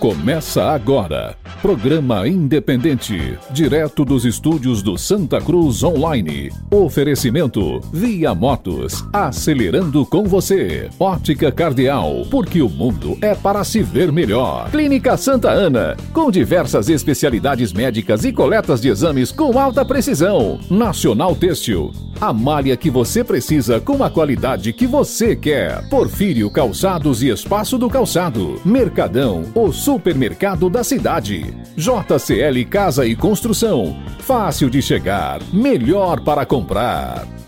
Começa agora. Programa independente, direto dos estúdios do Santa Cruz Online. Oferecimento Via Motos, acelerando com você. Ótica Cardeal, porque o mundo é para se ver melhor. Clínica Santa Ana, com diversas especialidades médicas e coletas de exames com alta precisão. Nacional Têxtil, a malha que você precisa com a qualidade que você quer. Porfírio Calçados e Espaço do Calçado. Mercadão, o supermercado da cidade. JCL Casa e Construção. Fácil de chegar, melhor para comprar.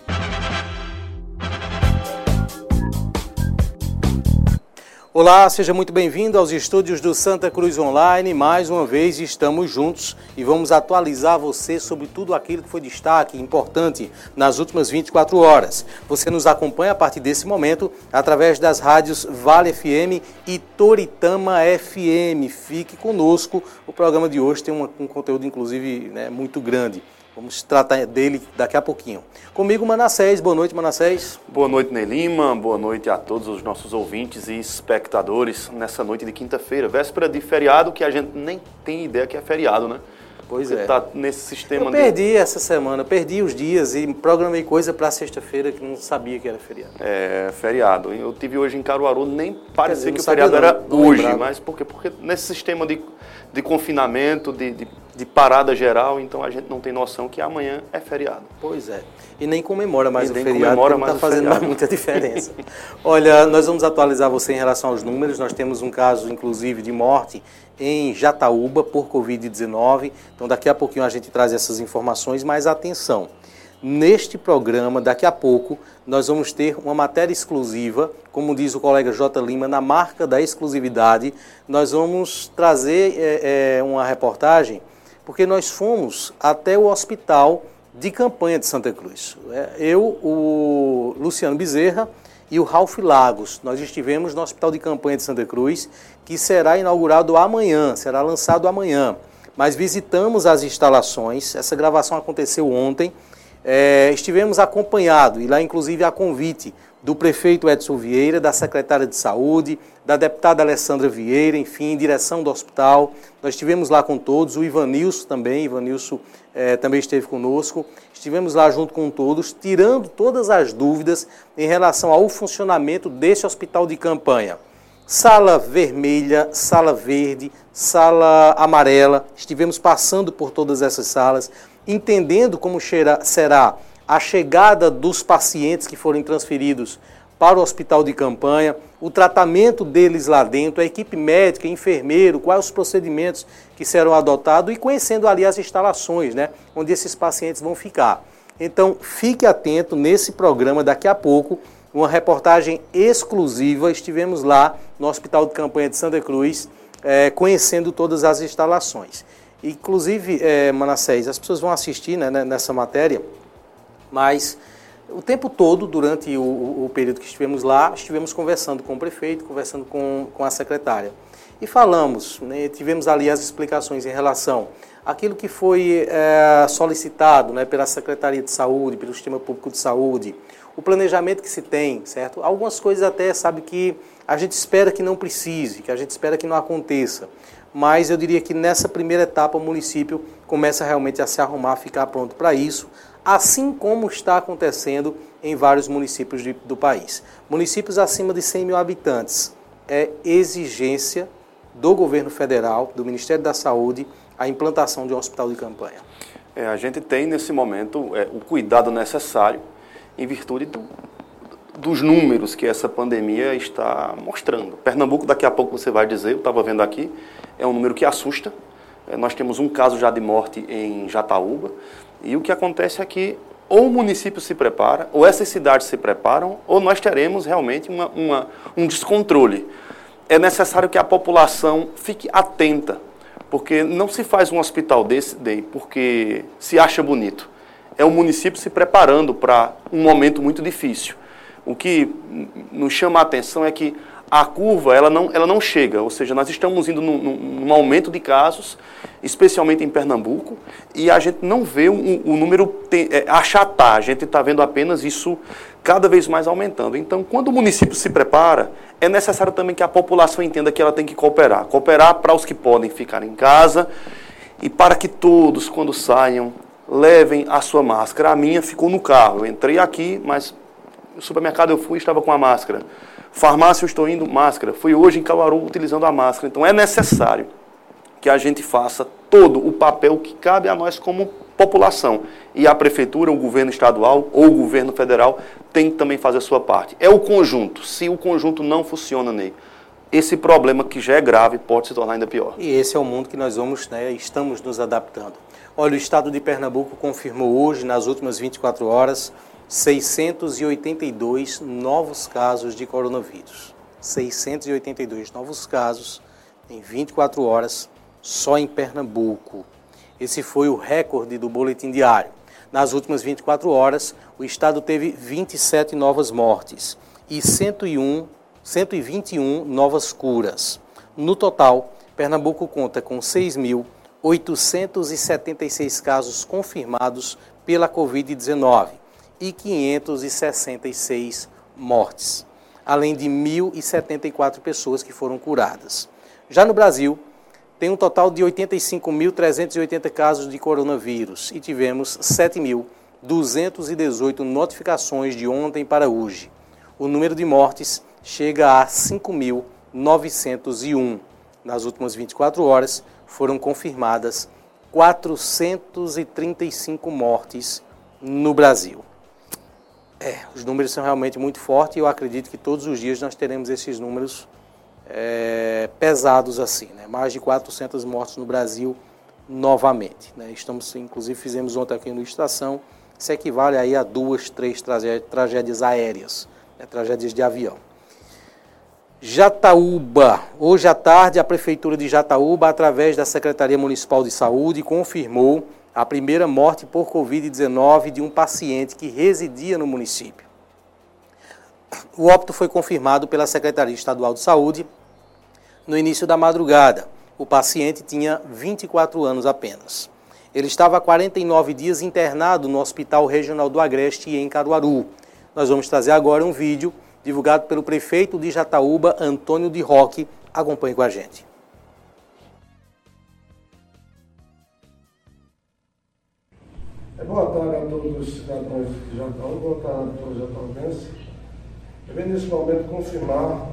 Olá, seja muito bem-vindo aos estúdios do Santa Cruz Online. Mais uma vez estamos juntos e vamos atualizar você sobre tudo aquilo que foi destaque importante nas últimas 24 horas. Você nos acompanha a partir desse momento através das rádios Vale FM e Toritama FM. Fique conosco. O programa de hoje tem um, um conteúdo, inclusive, né, muito grande. Vamos tratar dele daqui a pouquinho. Comigo, Manassés. Boa noite, Manassés. Boa noite, Nelima. Boa noite a todos os nossos ouvintes e espectadores nessa noite de quinta-feira, véspera de feriado, que a gente nem tem ideia que é feriado, né? Pois Você é. tá nesse sistema Eu perdi essa semana, perdi os dias e programei coisa para sexta-feira que não sabia que era feriado. É, feriado. Eu tive hoje em Caruaru, nem parecia não que o feriado não, era não hoje, lembrava. mas por quê? Porque nesse sistema de, de confinamento, de, de, de parada geral, então a gente não tem noção que amanhã é feriado. Pois é. E nem comemora mais E o feriado, comemora não está fazendo mais muita diferença. Olha, nós vamos atualizar você em relação aos números. Nós temos um caso, inclusive, de morte em Jataúba por Covid-19. Então, daqui a pouquinho a gente traz essas informações, mas atenção. Neste programa, daqui a pouco, nós vamos ter uma matéria exclusiva, como diz o colega J. Lima, na marca da exclusividade. Nós vamos trazer é, é, uma reportagem, porque nós fomos até o hospital de campanha de Santa Cruz. É, Eu, o Luciano Bezerra e o Ralph Lagos. Nós estivemos no Hospital de Campanha de Santa Cruz, que será inaugurado amanhã, será lançado amanhã. Mas visitamos as instalações, essa gravação aconteceu ontem. É, estivemos acompanhados, e lá inclusive a convite do prefeito Edson Vieira, da secretária de Saúde, da deputada Alessandra Vieira, enfim, direção do hospital. Nós estivemos lá com todos, o Ivanilson também, Ivanilson eh, também esteve conosco. Estivemos lá junto com todos, tirando todas as dúvidas em relação ao funcionamento desse hospital de campanha. Sala vermelha, sala verde, sala amarela. Estivemos passando por todas essas salas, entendendo como será a chegada dos pacientes que forem transferidos para o hospital de campanha, o tratamento deles lá dentro, a equipe médica, enfermeiro, quais os procedimentos que serão adotados e conhecendo ali as instalações, né, onde esses pacientes vão ficar. Então, fique atento nesse programa daqui a pouco, uma reportagem exclusiva. Estivemos lá no Hospital de Campanha de Santa Cruz, eh, conhecendo todas as instalações. Inclusive, eh, Manassés, as pessoas vão assistir né, né, nessa matéria, mas o tempo todo, durante o, o- período que estivemos lá, estivemos conversando com o prefeito, conversando com, com a secretária. E falamos, né, tivemos ali as explicações em relação àquilo que foi eh, solicitado né, pela Secretaria de Saúde, pelo Sistema Público de Saúde, o planejamento que se tem, certo? Algumas coisas até, sabe, que a gente espera que não precise, que a gente espera que não aconteça. Mas eu diria que nessa primeira etapa o município começa realmente a se arrumar, ficar pronto para isso, assim como está acontecendo em vários municípios de- do país. Municípios acima de 100 mil habitantes. É exigência do governo federal, do Ministério da Saúde, a implantação de um hospital de campanha. É, a gente tem nesse momento é, o cuidado necessário em virtude do- dos números que essa pandemia está mostrando. Pernambuco, daqui a pouco você vai dizer, eu estava vendo aqui, é um número que assusta. É, nós temos um caso já de morte em Jataúba. E o que acontece é que ou o município se prepara, ou essas cidades se preparam, ou nós teremos realmente uma- uma- um descontrole. É necessário que a população fique atenta, porque não se faz um hospital desse daí porque se acha bonito. É o município se preparando para um momento muito difícil. O que nos chama a atenção é que a curva ela não, ela não chega, ou seja, nós estamos indo num, num- aumento de casos, especialmente em Pernambuco, e a gente não vê o, número é, achatar, a gente está vendo apenas isso cada vez mais aumentando. Então, quando o município se prepara, é necessário também que a população entenda que ela tem que cooperar. Cooperar para os que podem ficar em casa e para que todos, quando saiam, levem a sua máscara. A minha ficou no carro. Eu entrei aqui, mas supermercado eu fui estava com a máscara. Farmácia eu estou indo, máscara. Fui hoje em Caruaru utilizando a máscara. Então é necessário que a gente faça todo o papel que cabe a nós como população. E a prefeitura, o governo estadual ou o governo federal tem que também fazer a sua parte. É o conjunto. Se o conjunto não funciona nele, esse problema que já é grave pode se tornar ainda pior. E esse é o mundo que nós vamos, né, estamos nos adaptando. Olha, o estado de Pernambuco confirmou hoje, nas últimas 24 horas, 682 novos casos de coronavírus. 682 novos casos em 24 horas só em Pernambuco. Esse foi o recorde do boletim diário. Nas últimas 24 horas, o estado teve 27 novas mortes e 101, 121 novas curas. No total, Pernambuco conta com 6.876 casos confirmados pela Covid-19 e 566 mortes, além de 1.074 pessoas que foram curadas. Já no Brasil, tem um total de 85.380 casos de coronavírus e tivemos 7.218 notificações de ontem para hoje. O número de mortes chega a 5.901. Nas últimas 24 horas foram confirmadas 435 mortes no Brasil. É, os números são realmente muito fortes e eu acredito que todos os dias nós teremos esses números é, pesados assim, né? mais de 400 mortes no Brasil novamente. Né? Estamos, inclusive, fizemos ontem aqui no Estação, isso equivale aí a duas, três tragédias aéreas, né? tragédias de avião. Jataúba. Hoje à tarde, a Prefeitura de Jataúba, através da Secretaria Municipal de Saúde, confirmou a primeira morte por Covid-19 de um paciente que residia no município. O óbito foi confirmado pela Secretaria Estadual de Saúde no início da madrugada. O paciente tinha 24 anos apenas. Ele estava há 49 dias internado no Hospital Regional do Agreste, em Caruaru. Nós vamos trazer agora um vídeo divulgado pelo prefeito de Jataúba, Antônio de Roque. Acompanhe com a gente. Boa tarde a todos os cidadãos de Jataúba, boa tarde a todos os jataubenses. Eu venho nesse momento confirmar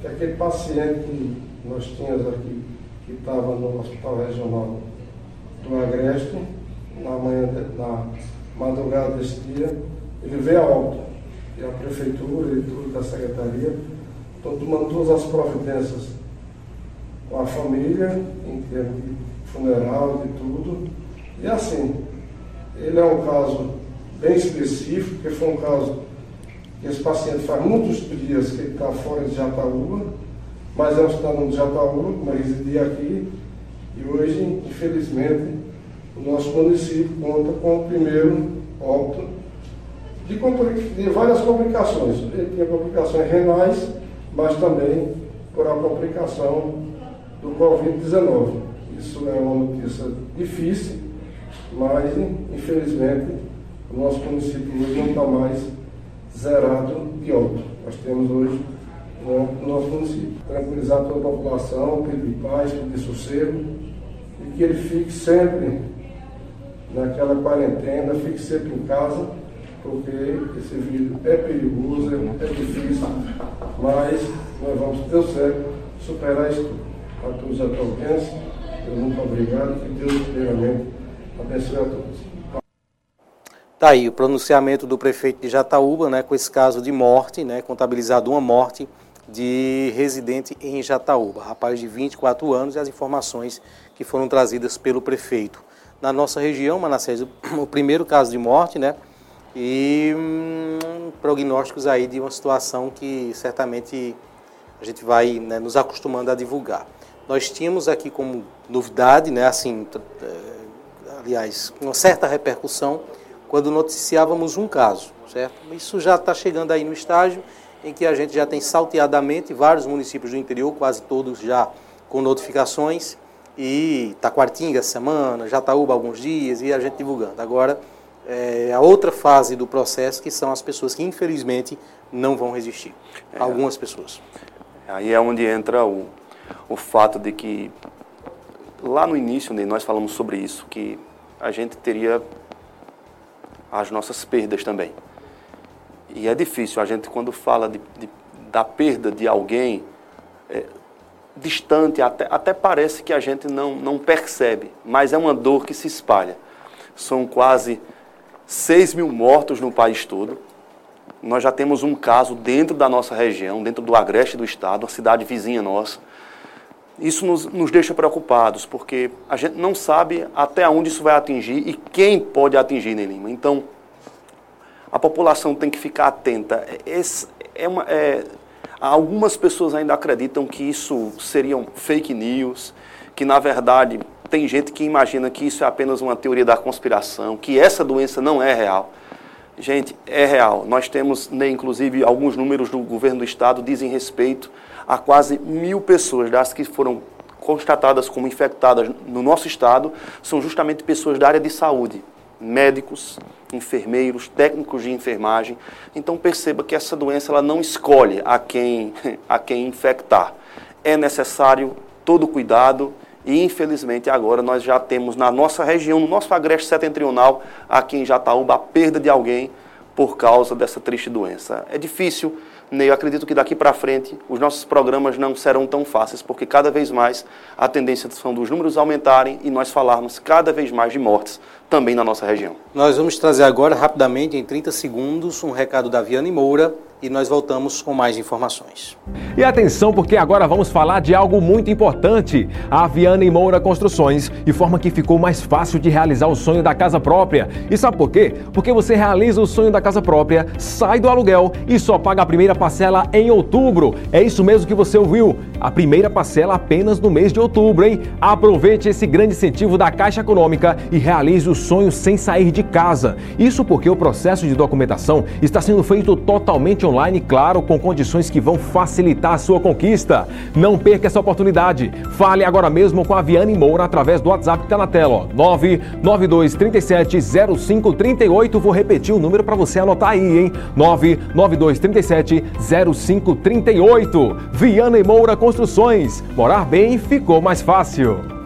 que aquele paciente que nós tínhamos aqui, que estava no Hospital Regional do Agreste, na manhã, na madrugada deste dia, ele veio a óbito. E a prefeitura e tudo da secretaria estão tomando todas as providências com a família, em termos de funeral, de tudo. E assim, ele é um caso bem específico, porque foi um caso esse paciente faz muitos dias que ele está fora de Jataúba, mas é um cidadão de Jataúba, mas residia aqui, e hoje, infelizmente, o nosso município conta com o primeiro óbito de, de várias complicações. Ele tinha complicações renais, mas também por a complicação do Covid-19. Isso é uma notícia difícil, mas infelizmente o nosso município hoje não está mais zerado de óbito. Nós temos hoje no nosso município. Tranquilizar toda a população, pedir paz, pedir sossego e que ele fique sempre naquela quarentena, fique sempre em casa, porque esse vírus é perigoso, é difícil, mas nós vamos, Deus certo, superar isso. A todos os atuantes, muito obrigado, que Deus, primeiramente, abençoe a todos. Está aí o pronunciamento do prefeito de Jataúba, né, com esse caso de morte, né, contabilizado uma morte de residente em Jataúba, rapaz de 24 anos, e as informações que foram trazidas pelo prefeito. Na nossa região, Manassés, o primeiro caso de morte, né, e hum, prognósticos aí de uma situação que certamente a gente vai né, nos acostumando a divulgar. Nós tínhamos aqui como novidade, né, assim, eh, aliás, uma certa repercussão, quando noticiávamos um caso, certo? Isso já está chegando aí no estágio em que a gente já tem salteadamente vários municípios do interior, quase todos já com notificações, e Taquartinga semana, Jataúba alguns dias, e a gente divulgando. Agora, é, a outra fase do processo, que são as pessoas que infelizmente não vão resistir. É. Algumas pessoas. Aí é onde entra o, o fato de que lá no início né, nós falamos sobre isso, que a gente teria as nossas perdas também. E é difícil, a gente quando fala de, de da perda de alguém é, distante, até, até parece que a gente não, não percebe, mas é uma dor que se espalha. São quase 6 mil mortos no país todo. Nós já temos um caso dentro da nossa região, dentro do agreste do estado, uma cidade vizinha nossa. Isso nos, nos deixa preocupados, porque a gente não sabe até onde isso vai atingir e quem pode atingir, né, Lima? Então, a população tem que ficar atenta. Esse é uma, é, algumas pessoas ainda acreditam que isso seriam fake news, que na verdade tem gente que imagina que isso é apenas uma teoria da conspiração, que essa doença não é real. Gente, é real. Nós temos, né, inclusive, alguns números do governo do estado dizem respeito a quase mil pessoas das que foram constatadas como infectadas no nosso estado, são justamente pessoas da área de saúde, médicos, enfermeiros, técnicos de enfermagem. Então perceba que essa doença ela não escolhe a quem, a quem infectar. É necessário todo cuidado e infelizmente agora nós já temos na nossa região, no nosso agreste setentrional, aqui em Jataúba, a perda de alguém por causa dessa triste doença. É difícil? Eu acredito que daqui para frente os nossos programas não serão tão fáceis, porque cada vez mais a tendência são dos números aumentarem e nós falarmos cada vez mais de mortes também na nossa região. Nós vamos trazer agora, rapidamente, em 30 segundos, um recado da Viane Moura, e nós voltamos com mais informações. E atenção, porque agora vamos falar de algo muito importante. A Viana e Moura Construções informa que ficou mais fácil de realizar o sonho da casa própria. E sabe por quê? Porque você realiza o sonho da casa própria, sai do aluguel e só paga a primeira parcela em outubro. É isso mesmo que você ouviu. A primeira parcela apenas no mês de outubro, hein? Aproveite esse grande incentivo da Caixa Econômica e realize o sonho sem sair de casa. Isso porque o processo de documentação está sendo feito totalmente online, claro, com condições que vão facilitar a sua conquista. Não perca essa oportunidade. Fale agora mesmo com a Viane Moura através do WhatsApp que está na tela, 992370538. Vou repetir o número para você anotar aí, hein? 992370538. Viane Moura Construções. Morar bem ficou mais fácil.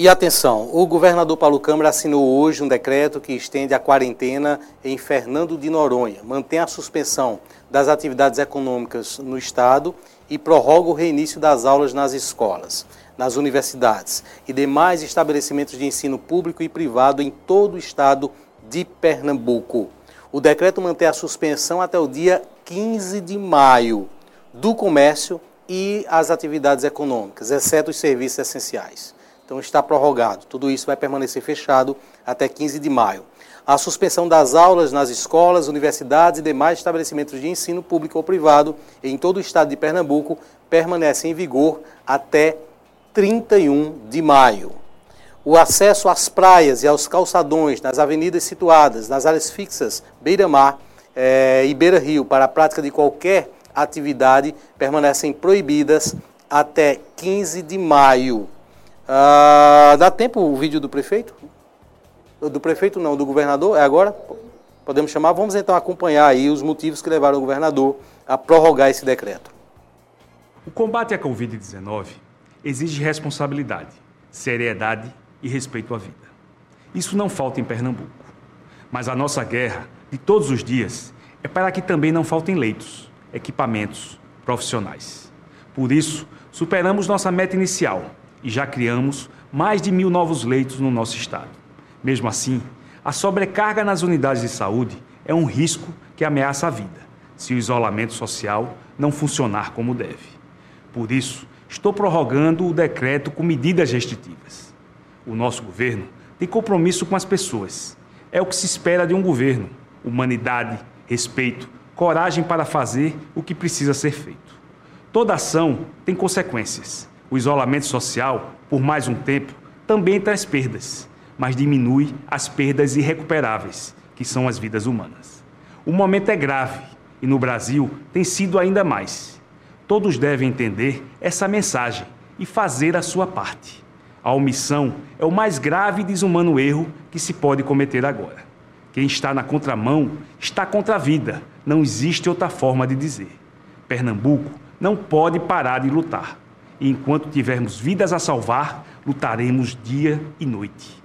E atenção, o governador Paulo Câmara assinou hoje um decreto que estende a quarentena em Fernando de Noronha, mantém a suspensão das atividades econômicas no Estado e prorroga o reinício das aulas nas escolas, nas universidades e demais estabelecimentos de ensino público e privado em todo o Estado de Pernambuco. O decreto mantém a suspensão até o dia 15 de maio do comércio e as atividades econômicas, exceto os serviços essenciais. Então está prorrogado. Tudo isso vai permanecer fechado até 15 de maio. A suspensão das aulas nas escolas, universidades e demais estabelecimentos de ensino público ou privado em todo o estado de Pernambuco permanece em vigor até 31 de maio. O acesso às praias e aos calçadões nas avenidas situadas nas áreas fixas Beira-Mar eh, e Beira-Rio para a prática de qualquer atividade permanecem proibidas até 15 de maio. Ah, dá tempo o vídeo do prefeito? Do prefeito não, do governador? É agora? Podemos chamar? Vamos então acompanhar aí os motivos que levaram o governador a prorrogar esse decreto. O combate à Covid-19 exige responsabilidade, seriedade e respeito à vida. Isso não falta em Pernambuco. Mas a nossa guerra, de todos os dias, é para que também não faltem leitos, equipamentos, profissionais. Por isso, superamos nossa meta inicial e já criamos mais de mil novos leitos no nosso estado. Mesmo assim, a sobrecarga nas unidades de saúde é um risco que ameaça a vida, se o isolamento social não funcionar como deve. Por isso, estou prorrogando o decreto com medidas restritivas. O nosso governo tem compromisso com as pessoas. É o que se espera de um governo: humanidade, respeito, coragem para fazer o que precisa ser feito. Toda ação tem consequências o isolamento social, por mais um tempo, também traz perdas, mas diminui as perdas irrecuperáveis, que são as vidas humanas. O momento é grave e no Brasil tem sido ainda mais. Todos devem entender essa mensagem e fazer a sua parte. A omissão é o mais grave e desumano erro que se pode cometer agora. Quem está na contramão está contra a vida. Não existe outra forma de dizer. Pernambuco não pode parar de lutar. E enquanto tivermos vidas a salvar, lutaremos dia e noite.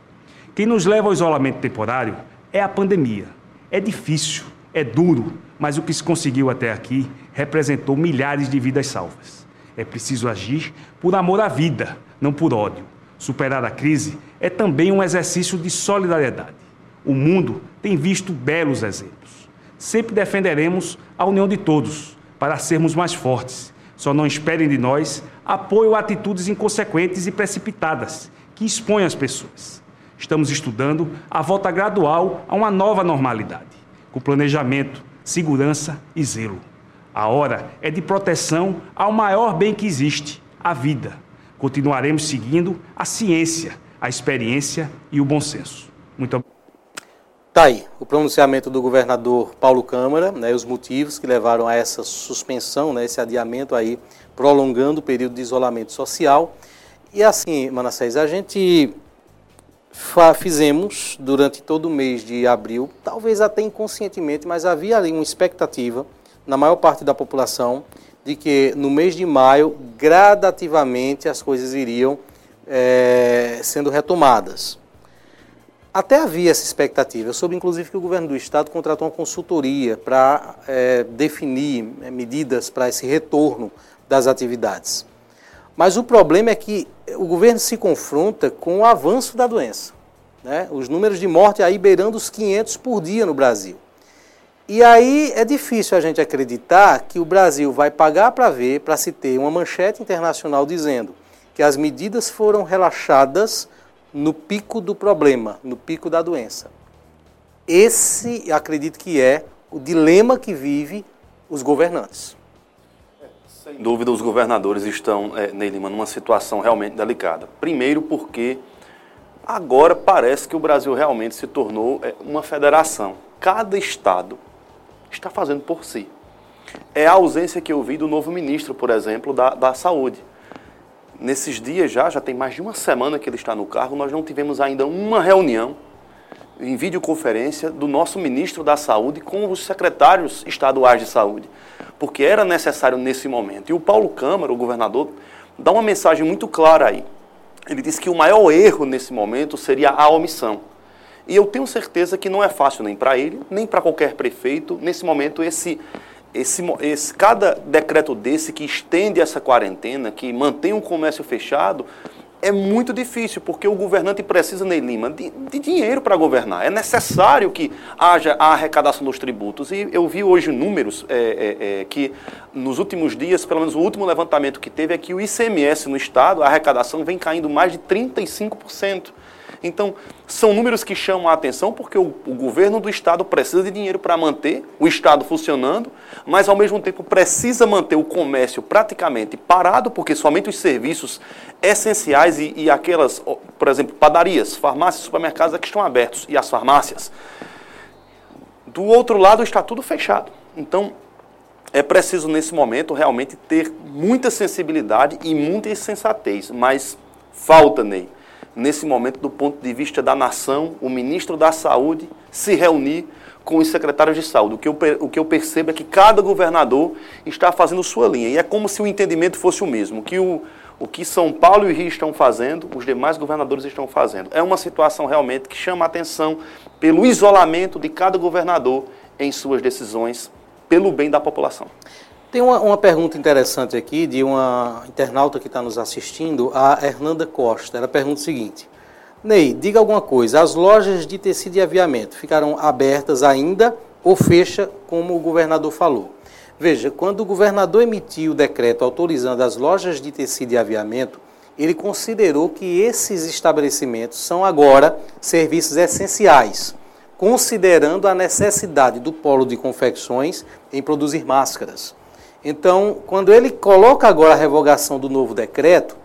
Quem nos leva ao isolamento temporário é a pandemia. É difícil, é duro, mas o que se conseguiu até aqui representou milhares de vidas salvas. É preciso agir por amor à vida, não por ódio. Superar a crise é também um exercício de solidariedade. O mundo tem visto belos exemplos. Sempre defenderemos a união de todos para sermos mais fortes. Só não esperem de nós apoio a atitudes inconsequentes e precipitadas que expõem as pessoas. Estamos estudando a volta gradual a uma nova normalidade, com planejamento, segurança e zelo. A hora é de proteção ao maior bem que existe, a vida. Continuaremos seguindo a ciência, a experiência e o bom senso. Muito obrigado. Está aí o pronunciamento do governador Paulo Câmara, né, os motivos que levaram a essa suspensão, né, esse adiamento aí, prolongando o período de isolamento social. E assim, Manassés, a gente fizemos durante todo o mês de abril, talvez até inconscientemente, mas havia ali uma expectativa na maior parte da população de que no mês de maio, gradativamente, as coisas iriam é, sendo retomadas. Até havia essa expectativa. Eu soube, inclusive, que o governo do estado contratou uma consultoria para é, definir é, medidas para esse retorno das atividades. Mas o problema é que o governo se confronta com o avanço da doença. Né? Os números de morte aí beirando os 500 por dia no Brasil. E aí é difícil a gente acreditar que o Brasil vai pagar para ver, para se ter uma manchete internacional dizendo que as medidas foram relaxadas no pico do problema, no pico da doença. Esse, acredito que é o dilema que vive os governantes. Sem dúvida, os governadores estão, é, Ney Lima, numa situação realmente delicada. Primeiro, porque agora parece que o Brasil realmente se tornou é, uma federação. Cada estado está fazendo por si. É a ausência que eu vi do novo ministro, por exemplo, da, da Saúde. Nesses dias já, já tem mais de uma semana que ele está no cargo, nós não tivemos ainda uma reunião em videoconferência do nosso ministro da Saúde com os secretários estaduais de saúde porque era necessário nesse momento. E o Paulo Câmara, o governador, dá uma mensagem muito clara aí. Ele diz que o maior erro nesse momento seria a omissão. E eu tenho certeza que não é fácil nem para ele, nem para qualquer prefeito, nesse momento, esse, esse, esse, cada decreto desse que estende essa quarentena, que mantém o comércio fechado, é muito difícil, porque o governante precisa, Ney Lima, de, de dinheiro para governar. É necessário que haja a arrecadação dos tributos. E eu vi hoje números é, é, é, que, nos últimos dias, pelo menos o último levantamento que teve, é que o ICMS no Estado, a arrecadação vem caindo mais de 35%. Então, são números que chamam a atenção porque o, o governo do Estado precisa de dinheiro para manter o Estado funcionando, mas ao mesmo tempo precisa manter o comércio praticamente parado, porque somente os serviços essenciais e, e aquelas, por exemplo, padarias, farmácias, supermercados é que estão abertos e as farmácias. Do outro lado está tudo fechado. Então, é preciso nesse momento realmente ter muita sensibilidade e muita sensatez, mas falta, Ney nesse momento, do ponto de vista da nação, o ministro da Saúde se reunir com os secretários de saúde. O que, eu, o que eu percebo é que cada governador está fazendo sua linha. E é como se o entendimento fosse o mesmo. Que o, o que São Paulo e Rio estão fazendo, os demais governadores estão fazendo. É uma situação realmente que chama a atenção pelo isolamento de cada governador em suas decisões, pelo bem da população. Tem uma, uma, pergunta interessante aqui de uma internauta que está nos assistindo, a Hernanda Costa. Ela pergunta o seguinte: Ney, diga alguma coisa. As lojas de tecido e aviamento ficaram abertas ainda ou fecha, como o governador falou? Veja, quando o governador emitiu o decreto autorizando as lojas de tecido e aviamento, ele considerou que esses estabelecimentos são agora serviços essenciais, considerando a necessidade do polo de confecções em produzir máscaras. Então, quando ele coloca agora a revogação do novo decreto,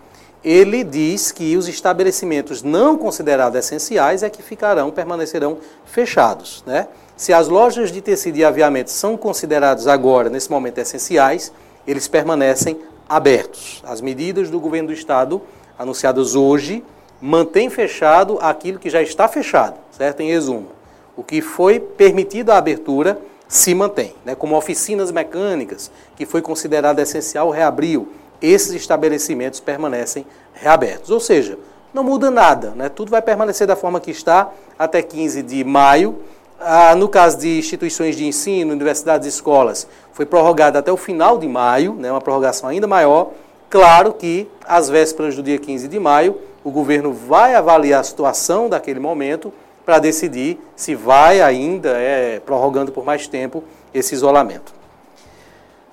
ele diz que os estabelecimentos não considerados essenciais é que ficarão, permanecerão fechados. Né? Se as lojas de tecido e aviamento são considerados agora, nesse momento, essenciais, eles permanecem abertos. As medidas do governo do Estado, anunciadas hoje, mantêm fechado aquilo que já está fechado, certo? Em resumo, O que foi permitido a abertura se mantém, né? como oficinas mecânicas, que foi considerado essencial, reabriu. Esses estabelecimentos permanecem reabertos. Ou seja, não muda nada, né? tudo vai permanecer da forma que está até 15 de maio. Ah, no caso de instituições de ensino, universidades e escolas, foi prorrogada até o final de maio, né? uma prorrogação ainda maior. Claro que, às vésperas do dia 15 de maio, o governo vai avaliar a situação daquele momento para decidir se vai ainda é, prorrogando por mais tempo esse isolamento.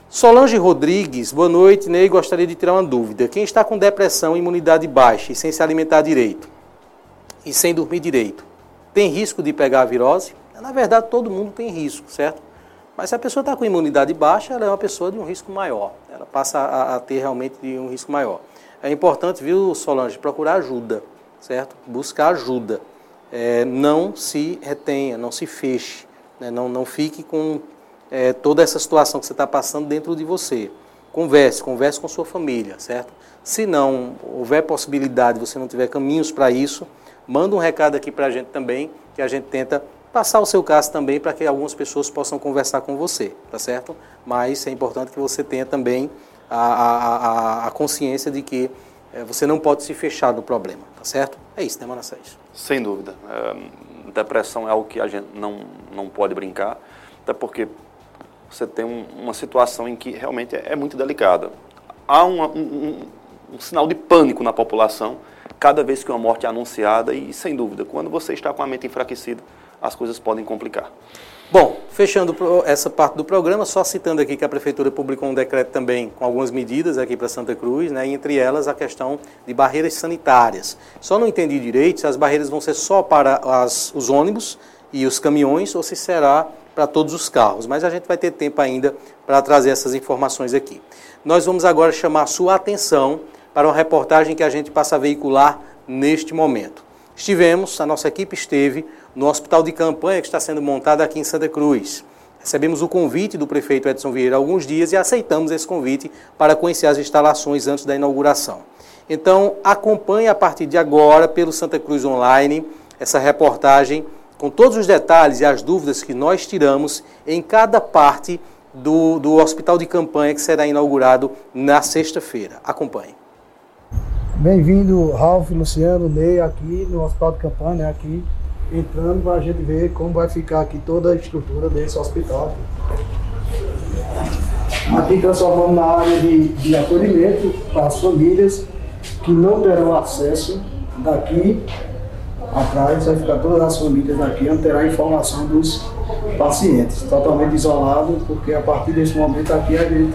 Solange Rodrigues, boa noite. Ney, gostaria de tirar uma dúvida. Quem está com depressão, imunidade baixa e sem se alimentar direito e sem dormir direito, tem risco de pegar a virose? Na verdade, todo mundo tem risco, certo? Mas se a pessoa está com imunidade baixa, ela é uma pessoa de um risco maior. Ela passa a, a ter realmente um risco maior. É importante, viu, Solange, procurar ajuda, certo? Buscar ajuda. É, não se retenha, não se feche, né? não, não fique com é, toda essa situação que você está passando dentro de você. Converse, converse com sua família, certo? Se não houver possibilidade, você não tiver caminhos para isso, manda um recado aqui para a gente também, que a gente tenta passar o seu caso também para que algumas pessoas possam conversar com você, tá certo? Mas é importante que você tenha também a, a, a, a consciência de que você não pode se fechar no problema, tá certo? É isso, né, Manassés? Sem dúvida. É, depressão é algo que a gente não, não pode brincar, até porque você tem um, uma situação em que realmente é, é muito delicada. Há uma, um, um, um, sinal de pânico na população cada vez que uma morte é anunciada e, sem dúvida, quando você está com a mente enfraquecida, as coisas podem complicar. Bom, fechando essa parte do programa, só citando aqui que a Prefeitura publicou um decreto também com algumas medidas aqui para Santa Cruz, né, entre elas a questão de barreiras sanitárias. Só não entendi direito se as barreiras vão ser só para as, os ônibus e os caminhões ou se será para todos os carros, mas a gente vai ter tempo ainda para trazer essas informações aqui. Nós vamos agora chamar a sua atenção para uma reportagem que a gente passa a veicular neste momento. Estivemos, a nossa equipe esteve no hospital de campanha que está sendo montado aqui em Santa Cruz. Recebemos o convite do prefeito Edson Vieira há alguns dias e aceitamos esse convite para conhecer as instalações antes da inauguração. Então, acompanhe a partir de agora pelo Santa Cruz Online essa reportagem com todos os detalhes e as dúvidas que nós tiramos em cada parte do, do hospital de campanha que será inaugurado na sexta-feira. Acompanhe. Bem-vindo, Ralf, Luciano, Ney, aqui no hospital de campanha, né, aqui entrando para a gente ver como vai ficar aqui toda a estrutura desse hospital. Aqui transformando na área de, de acolhimento para as famílias que não terão acesso daqui atrás, vai ficar todas as famílias daqui, não terá informação dos pacientes, totalmente isolado, porque a partir desse momento aqui a gente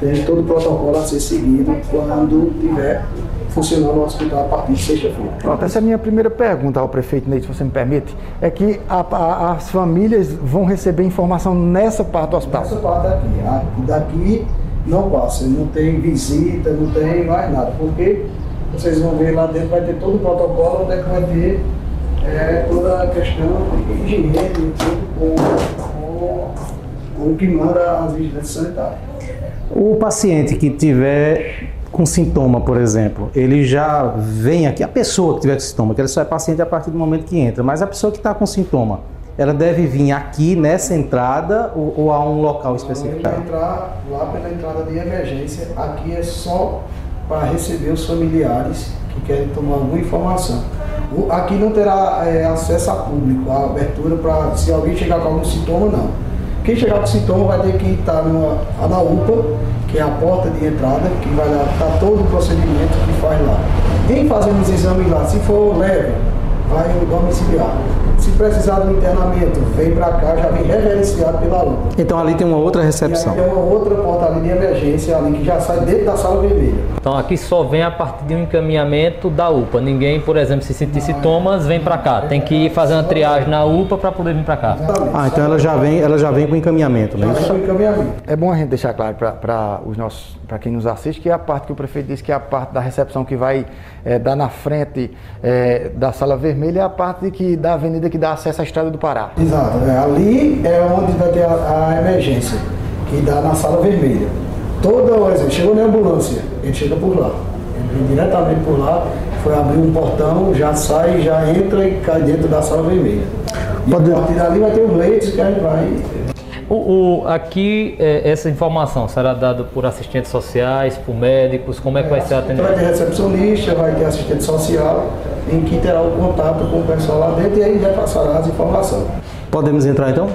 tem todo o protocolo a ser seguido quando tiver funcionando o hospital a partir de sexta-feira. Pronto, essa é a minha primeira pergunta ao prefeito Neide, se você me permite, é que a, a, as famílias vão receber informação nessa parte do hospital? Nessa parte daqui. Daqui não passa, não tem visita, não tem mais nada, porque vocês vão ver lá dentro, vai ter todo o protocolo, onde é que vai ter é, toda a questão de higiene, tudo com, com, com o que manda as vigilâncias sanitárias. O paciente que tiver com sintoma, por exemplo, ele já vem aqui, a pessoa que tiver sintoma, que ele só é paciente a partir do momento que entra, mas a pessoa que está com sintoma, ela deve vir aqui nessa entrada ou, ou a um local específico? Ela entrar lá pela entrada de emergência, aqui é só para receber os familiares que querem tomar alguma informação. Aqui não terá é, acesso a público, a abertura para se alguém chegar com algum sintoma, não. Quem chegar com sintoma vai ter que estar na UPA, que é a porta de entrada, que vai lá, tá todo o procedimento que faz lá. Em fazendo os exames lá, se for leve, vai domiciliar. Se precisar do internamento, vem para cá, já vem reverenciado pela UPA. Então ali tem uma outra recepção. E aí tem uma outra porta ali de emergência ali que já sai dentro da sala vermelha. Então aqui só vem a partir de um encaminhamento da UPA. Ninguém, por exemplo, se sentir sintomas, vem para cá. Tem que ir fazer uma triagem na UPA para poder vir para cá. Exatamente. Ah, então ela já vem, ela já vem com encaminhamento, né? Já vem com encaminhamento. É bom a gente deixar claro para os nossos, para quem nos assiste, que é a parte que o prefeito disse que é a parte da recepção que vai é, dar na frente é, da sala vermelha, é a parte que da avenida que dá acesso à estrada do Pará. Exato. É, ali é onde vai ter a, a emergência, que dá na sala vermelha. Toda vez, chegou na ambulância, ele chega por lá. Ele vem diretamente por lá, foi abrir um portão, já sai, já entra e cai dentro da sala vermelha. E a partir dali vai ter os leitos que a gente vai O, o- aqui, é, essa informação será dada por assistentes sociais, por médicos? Como é que vai ser Vai ter atendido? recepcionista, vai ter assistente social, em que terá o contato com o pessoal lá dentro e aí já passará as informações. Podemos entrar então?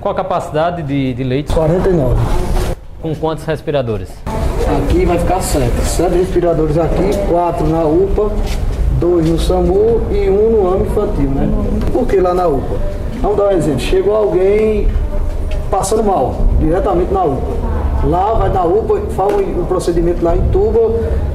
Qual a capacidade de, de leitos? 49. Com quantos respiradores? Aqui vai ficar sete. Sete respiradores aqui, quatro na UPA, dois no SAMU e um no AME infantil, né? Por que lá na UPA? Vamos dar um exemplo. Chegou alguém passando mal, diretamente na UPA. Lá vai na UPA, faz o procedimento lá em tuba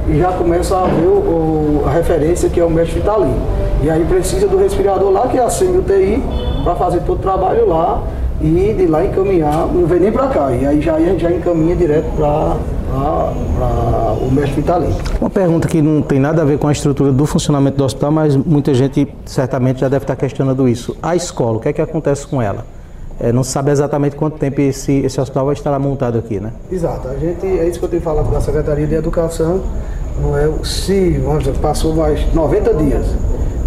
e já começa a ver o- o- a referência que é o mestre vitalino. E aí precisa do respirador lá, que é a semi-UTI, para fazer todo o trabalho lá e de lá encaminhar, não vem nem para cá. E aí já, a gente já encaminha direto para o mestre vitalino. Uma pergunta que não tem nada a ver com a estrutura do funcionamento do hospital, mas muita gente certamente já deve estar questionando isso. A escola, o que é que acontece com ela? É, não se sabe exatamente quanto tempo esse, esse hospital vai estar montado aqui, né? Exato, a gente, é isso que eu tenho falado com a Secretaria de Educação, não é, se, vamos dizer, passou mais 90 dias,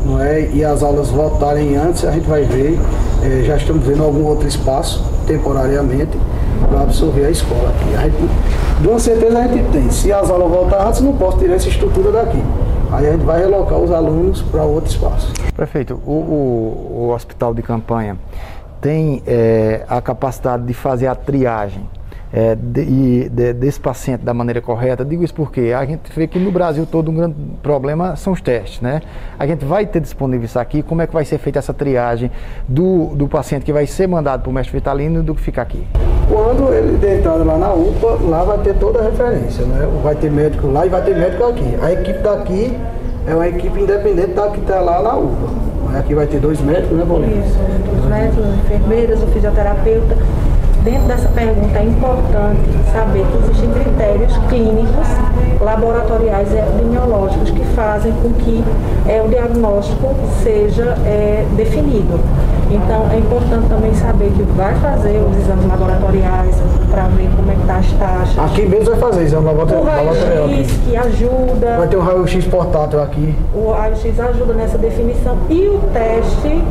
não é, e as aulas voltarem antes, a gente vai ver, eh, já estamos vendo algum outro espaço, temporariamente, para absorver a escola aqui. A gente, de uma certeza a gente tem, se as aulas voltarem antes, não posso tirar essa estrutura daqui. Aí a gente vai relocar os alunos para outro espaço. Prefeito, o, o- o hospital de campanha tem eh, a capacidade de fazer a triagem eh, de- de- desse paciente da maneira correta? Digo isso porque a gente vê que no Brasil todo um grande problema são os testes, né? A gente vai ter disponível isso aqui, como é que vai ser feita essa triagem do, do paciente que vai ser mandado para o mestre vitalino e do que fica aqui? Quando ele der entrada lá na UPA, lá vai ter toda a referência, né? Vai ter médico lá e vai ter médico aqui. A equipe daqui é uma equipe independente da que está lá na UPA. Aqui vai ter dois médicos, né, Paulinho? Isso, os médicos, as enfermeiras, o fisioterapeuta. Dentro dessa pergunta é importante saber que existem critérios clínicos, laboratoriais e epidemiológicos que fazem com que é, o diagnóstico seja é, definido. Então é importante também saber que vai fazer os exames laboratoriais para ver como é que está as taxas. Aqui mesmo vai fazer exame O laboratorial laboratorial raio-x que ajuda. Vai ter um raio-x portátil aqui. O raio-x ajuda nessa definição e o teste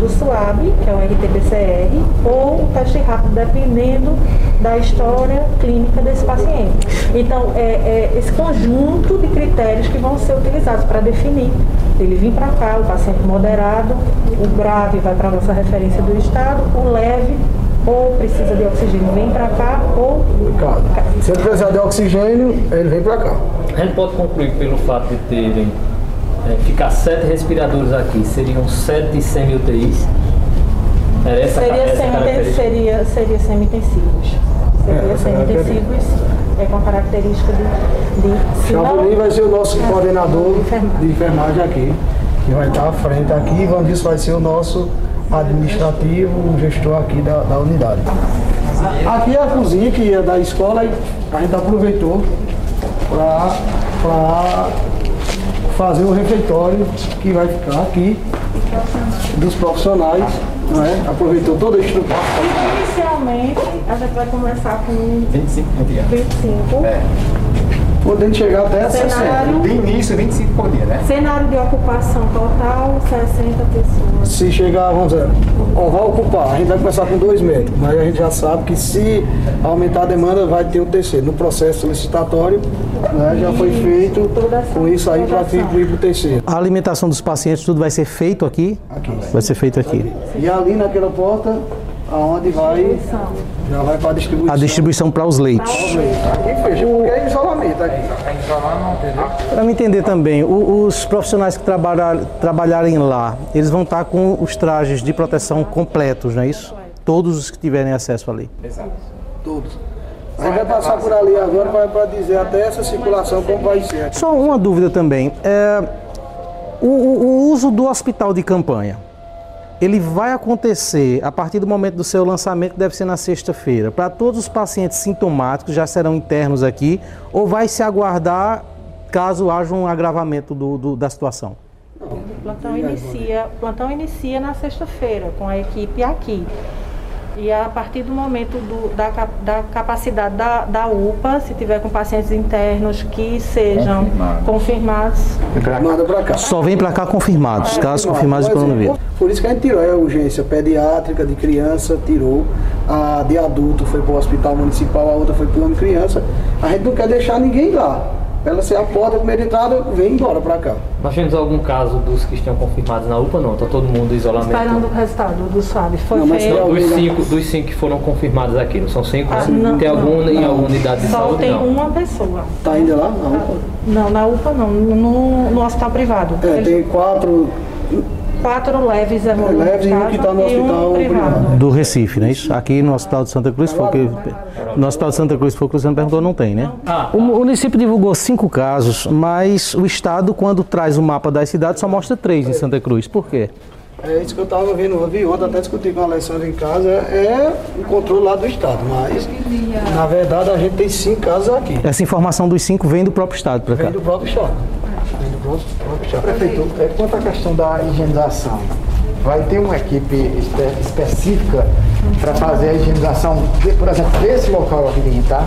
do SWAB, que é o RT-PCR, ou o teste rápido, dependendo da história clínica desse paciente. Então, é, é esse conjunto de critérios que vão ser utilizados para definir. Ele vir para cá, o paciente moderado, o grave vai para a nossa referência do estado, o leve ou precisa de oxigênio vem para cá, ou Ricardo. Se ele precisar de oxigênio, ele vem para cá. A gente pode concluir pelo fato de terem é, ficar sete respiradores aqui, seriam sete semi-UTIs. Era essa, Seria, essa semi seria, seria semi-intensivos. Seria É, semi-intensivos, é com a característica de. de Chapolin vai ser o nosso É, coordenador enfermagem. de enfermagem aqui, que vai estar à frente aqui. Vandilson vai ser o nosso administrativo, o gestor aqui da, da unidade. Aqui é a cozinha que é da escola e a gente aproveitou para fazer o refeitório que vai ficar aqui dos profissionais. Não é? Aproveitou toda a estrutura. Inicialmente, a gente vai começar com 25 por dia. 25. É. podendo chegar até a 60. Cenário. De início, 25 por dia, né? Cenário de ocupação total, 60 pessoas. Se chegar, vamos dizer, ó, vai ocupar, a gente vai começar com dois médicos, mas a gente já sabe que se aumentar a demanda, vai ter um terceiro. No processo licitatório, né, já foi feito com isso aí para ir para o terceiro. A alimentação dos pacientes, tudo vai ser feito aqui? Aqui. Vai ser feito aqui. E ali naquela porta, aonde vai, já vai para a distribuição. A distribuição para os leitos. Aqui fecha, porque é isolamento aqui. Para me entender também, os profissionais que trabalhar, trabalharem lá, eles vão estar com os trajes de proteção completos, não é isso? Todos os que tiverem acesso ali. Todos. A gente vai passar por ali agora para dizer até essa circulação como vai ser. aqui. Só uma dúvida também. É, o- o uso do hospital de campanha, ele vai acontecer a partir do momento do seu lançamento, deve ser na sexta-feira, para todos os pacientes sintomáticos já serão internos aqui, ou vai se aguardar caso haja um agravamento do- do- da situação? O plantão inicia, o plantão inicia na sexta-feira com a equipe aqui. E a partir do momento do, da, da capacidade da, da UPA, se tiver com pacientes internos que sejam confirmados, Manda pra cá. Só vem para cá confirmados, casos confirmados de coronavírus. Por isso que a gente tirou é a urgência pediátrica de criança, tirou. A de adulto foi para o hospital municipal, a outra foi para o criança. A gente não quer deixar ninguém lá. Ela ser a porta, a primeira entrada, vem embora para cá. Nós tivemos algum caso dos que estão confirmados na UPA? Não, está todo mundo em isolamento. esperando o resultado do SWAB. Foi Não, mas não, Dos cinco, dos cinco que foram confirmados aqui, não são cinco? Ah, não, tem algum não, em alguma unidade de Só saúde? tem não. uma pessoa. Tá ainda lá? Não. Não, na UPA não, no, no hospital privado. É, tem quatro Quatro leves evoluídos. leves e um que tá no e um hospital privado. Do Recife, não é isso? Aqui no Hospital de Santa Cruz foi o que. No Hospital de Santa Cruz foi o que o Luciano perguntou, não tem, né? Ah, O município divulgou cinco casos, mas o Estado, quando traz o mapa das cidades, só mostra três em Santa Cruz. Por quê? É isso que eu estava vendo, eu vi ontem, até discuti com a Alessandra em casa, é o controle lá do Estado, mas na verdade a gente tem cinco casos aqui. Essa informação dos cinco vem do próprio Estado para cá. Vem do próprio Estado. Próprio Estado. Prefeito, é, quanto à questão da higienização, vai ter uma equipe espe- específica para fazer a higienização, de, por exemplo, desse local aqui dentro, tá?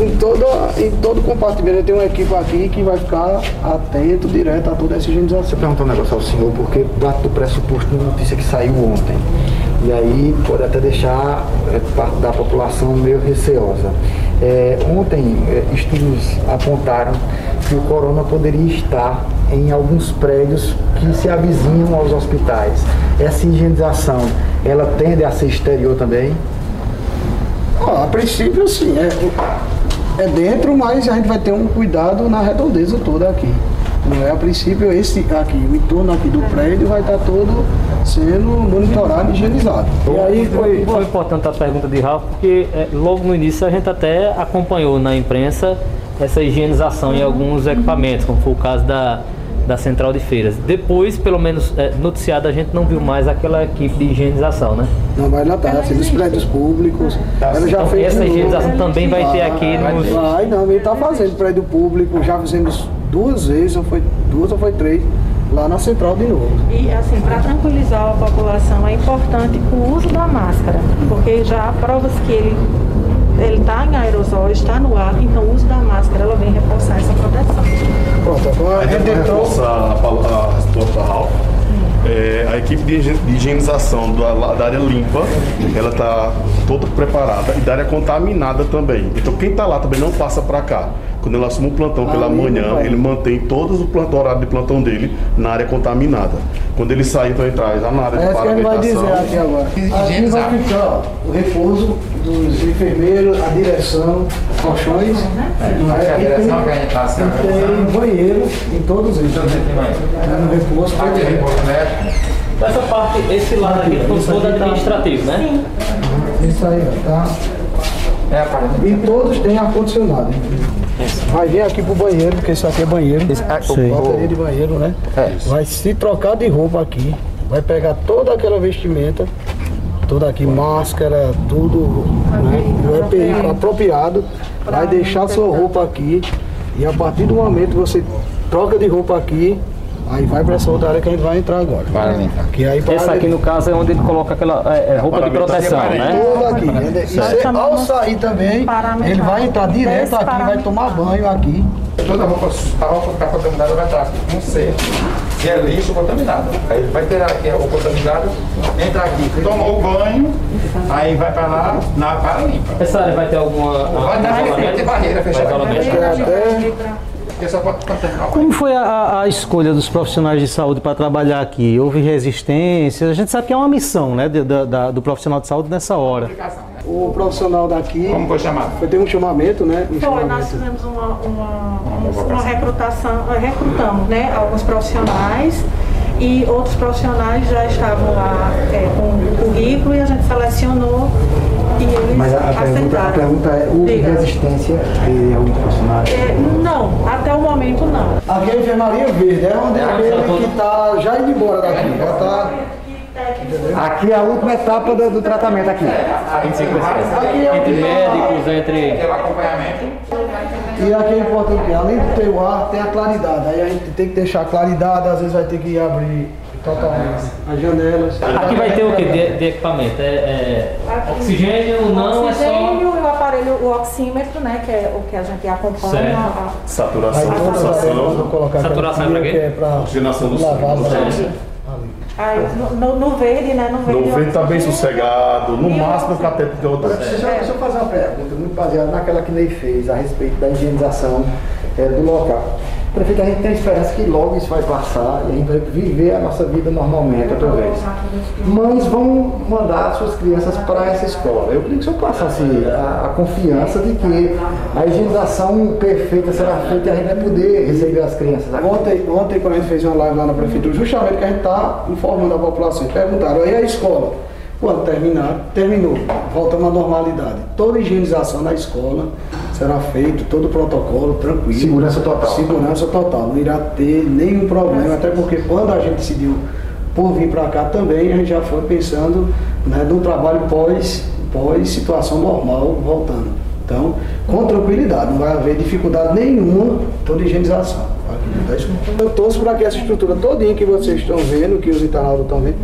Em todo, em todo compartimento tem uma equipe aqui que vai ficar atento direto a toda essa higienização. eu perguntar um negócio ao senhor, porque bate do pressuposto de notícia que saiu ontem. E aí pode até deixar é, parte da população meio receosa. É, ontem, é, estudos apontaram que o corona poderia estar em alguns prédios que se avizinham aos hospitais. Essa higienização, ela tende a ser exterior também? Ó, a princípio sim, é, é dentro, mas a gente vai ter um cuidado na redondeza toda aqui. Não é a princípio esse aqui, o entorno aqui do prédio vai estar todo sendo monitorado e higienizado. E aí foi, foi importante a pergunta de Rafa, porque é, logo no início a gente até acompanhou na imprensa essa higienização em alguns equipamentos, como foi o caso da, da central de feiras. Depois, pelo menos é, noticiado, a gente não viu mais aquela equipe de higienização, né? Não vai na taxa, assim, dos prédios públicos. Ela já Então, fez essa de novo. higienização também vai ter aqui Vai, nos... Vai, não, ele está fazendo prédio público, já fizemos duas vezes, ou foi duas ou foi três, lá na central de novo. E assim, para tranquilizar a população, é importante o uso da máscara, porque já há provas que ele ele está em aerosol, está no ar, então o uso da máscara ela vem reforçar essa proteção. Pronto, agora a gente entrou. reforçar a, a resposta da Ralph, é, a equipe de higienização da, da área limpa, ela está toda preparada e da área contaminada também. Então quem está lá também não passa para cá. Quando ele assume o plantão pela manhã, ele mantém todos o plantão, horário de plantão dele na área contaminada. Quando ele sai, então ele traz lá na área É de isso que ele vai dizer paramentação. aqui agora. Aqui vai ficar ó, o repouso dos enfermeiros, a direção, colchões. é? A E direção tem- que a gente tá e tem banheiro em todos eles. É no repouso, Aqui, todo repouso médico. Essa parte, esse lado aqui foi todo administrativo, né? Isso aí, ó, tá? É E todos têm ar-condicionado. Vai vir aqui pro banheiro, porque isso aqui é banheiro. Sei. Bateria de banheiro, né? Vai se trocar de roupa aqui. Vai pegar toda aquela vestimenta, toda aqui, máscara, tudo, né? O EPI apropriado. Vai deixar sua roupa aqui. E a partir do momento que você troca de roupa aqui, aí vai para essa outra área que a gente vai entrar agora. Para limpar. Que aí Esse aqui, no caso, é onde ele coloca aquela é, é, roupa de proteção, né? Toda aqui. E você, ao sair também, ele vai entrar direto aqui, vai tomar banho aqui. Toda a roupa, a roupa que está contaminada vai estar aqui com C. Se é lixo contaminado. Aí ele vai tirar aqui a roupa contaminada, entra aqui, toma o banho, aí vai para lá, na para limpa. Essa área vai ter alguma... Vai ter- vai ter barreira fechada. só pode contaminar o Como foi a- a, escolha dos profissionais de saúde para trabalhar aqui? Houve resistência? A gente sabe que é uma missão né, de- da- da- do profissional de saúde nessa hora. o profissional daqui. Como foi chamado? Foi ter um chamamento, né? Um Foi, nós chamamento. fizemos uma, uma, uma recrutação, eh, recrutamos né, alguns profissionais e outros profissionais já estavam lá eh, com o currículo e a gente selecionou e eles Mas a, a pergunta, a pergunta é, houve Diga. resistência de alguns profissionais? Eh, não, até o momento não. Aqui é a enfermaria verde, é onde aquele que está já indo embora daqui. Já tá, Aqui é a última etapa do, do tratamento aqui. aqui é Entre médicos, entre... Acompanhamento. E aqui é importante além de ter o ar, tem a claridade. Aí a gente tem que deixar a claridade, às vezes vai ter que abrir Totalmente. As janelas. Aqui vai ter o que de, de equipamento? É, é oxigênio, não, é só. Oxigênio e o aparelho, o oxímetro, né? Que é o que a gente acompanha. A- Saturação, as saturação. vou colocar Saturação é pra aqui, quê? que é pra Oxigenação do lavar sangue. Aí, no, no- verde, né? No verde. No vento tá bem oxigênio. sossegado, no máximo o cateto de odor. Deixa, eu- deixa eu fazer uma pergunta, muito baseada naquela que Ney fez a respeito da higienização eh, do local. Prefeito, a gente tem esperança que logo isso vai passar e a gente vai viver a nossa vida normalmente outra vez. Mães vão mandar suas crianças para essa escola. Eu queria que o senhor passasse a, a confiança de que a higienização perfeita será feita e a gente vai poder receber as crianças agora. Ontem, ontem, quando a gente fez uma live lá na prefeitura, justamente que a gente está informando a população, perguntaram, aí a escola? Quando terminar, terminou, voltamos à normalidade. Toda higienização na escola será feita, todo o protocolo tranquilo. Segurança total. Segurança total, não irá ter nenhum problema, até porque quando a gente decidiu por vir para cá também, a gente já foi pensando né, no trabalho pós, pós situação normal voltando. Então, com tranquilidade, não vai haver dificuldade nenhuma toda higienização. da escola. Eu torço para que essa estrutura todinha que vocês estão vendo, que os internautas estão vendo,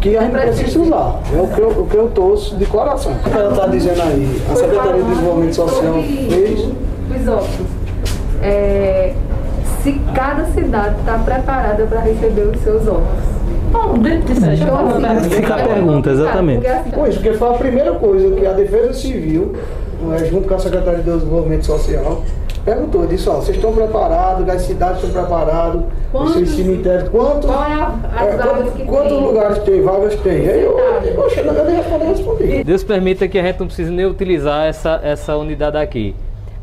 que a gente precise usar. É o que eu, o que eu torço de coração. O que ela está dizendo aí? A Secretaria de Desenvolvimento Social fez. Os óculos. É, se cada cidade está preparada para receber os seus óculos. Bom, dentro disso, deixa eu. Fica a pergunta, exatamente. Pois, porque foi a primeira coisa que a Defesa Civil, não é, junto com a Secretaria de Desenvolvimento Social, perguntou, disse, ó, vocês estão preparados, as cidades estão preparadas, Quantos- os cemitérios, quanto, Qual é é, quanto- quantos tem? lugares tem, vagas tem? Aí eu, poxa, eu nem respondi, respondi. Deus permita que a gente não precise nem utilizar essa, essa unidade aqui.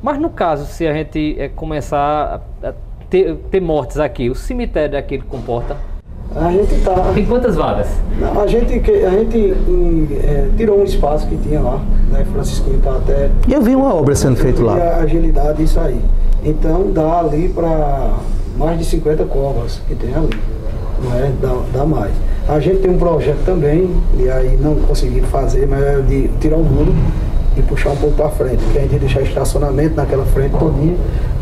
Mas no caso, se a gente eh, começar a, a ter, ter mortes aqui, o cemitério daqui comporta? A gente tá. Tem quantas vagas? A gente, a gente hum, é, tirou um espaço que tinha lá, né? Francisco tá até. E eu vi uma obra sendo feita E lá. a agilidade isso aí. Então dá ali para mais de 50 covas que tem ali. Não é? Dá, dá mais. A gente tem um projeto também, e aí não conseguimos fazer, mas é de tirar o muro e puxar um pouco para frente, porque a gente ia deixar estacionamento naquela frente todinha,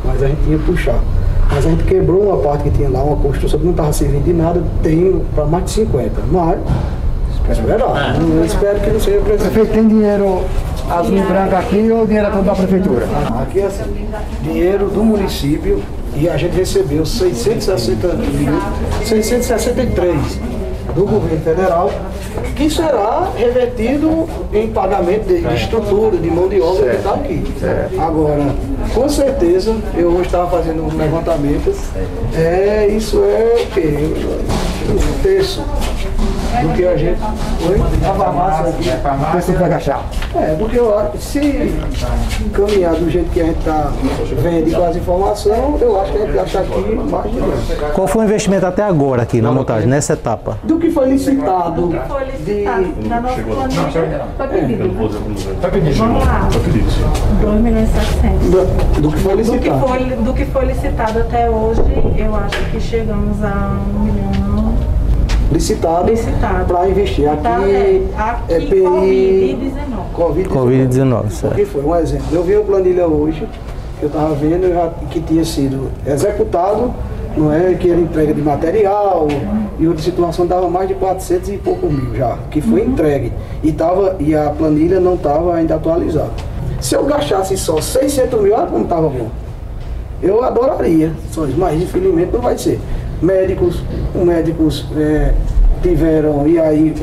mas a gente ia puxar. Mas a gente quebrou uma parte que tinha lá, uma construção que não estava servindo de nada, tem para mais de 50. Mas, esperar. Eu espero que não seja preciso. Prefeito, tem dinheiro azul e branco aqui ou dinheiro é todo da prefeitura? Aqui é assim, dinheiro do município e a gente recebeu 660 mil, 663 do governo federal, que será revertido em pagamento de, de estrutura, de mão de obra que está aqui. Agora, com certeza, eu hoje estava fazendo um levantamento, é, isso é o quê? Um terço do que a gente. Oi? A farmácia aqui. Prefeito vai agachar. É, porque eu acho que se caminhar do jeito que a gente está vendo com as informações, eu acho que a gente acha aqui mais de dois. Qual foi o investimento até agora aqui na montagem, nessa etapa? Do que foi licitado, Foi licitado na nossa planilha. Foi pedido. Tá pedido. Vamos lá. Tá pedido. 2 milhões e 700. do, do que foi Do que, licitado. foi, do que foi licitado até hoje, eu acho que chegamos a um milhão Licitado, licitado. para investir. Aqui, Tá, é, aqui EPI, Covid-19. Covid-19. Covid-19, certo. Porque foi um exemplo. Eu vi uma planilha hoje, que eu estava vendo, já, que tinha sido executado, não é? Que era entrega de material, e outra situação dava mais de 400 e pouco mil já, que foi entregue. E, tava, e a planilha não estava ainda atualizada. Se eu gastasse só 600 mil, olha como estava bom. Eu adoraria, só isso, mas infelizmente não vai ser. Médicos, médicos é, tiveram, e aí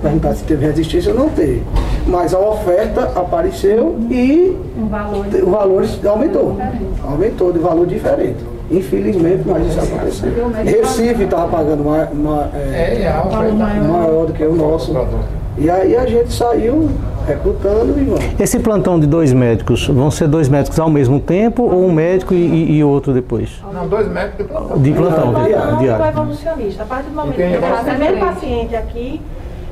perguntar se teve resistência, não teve. Mas a oferta apareceu e Um valor o valor aumentou. Aumentou de valor diferente. Infelizmente, mas isso aconteceu. Recife estava pagando uma, uma, é, É, maior do que o nosso. E aí a gente saiu recrutando e vamos. Esse plantão de dois médicos, vão ser dois médicos ao mesmo tempo ou um médico e, e- outro depois? Não, dois médicos de plantão. De plantão, de- Não, o diário. evolucionista. A partir do momento que evolucionista. receber paciente aqui,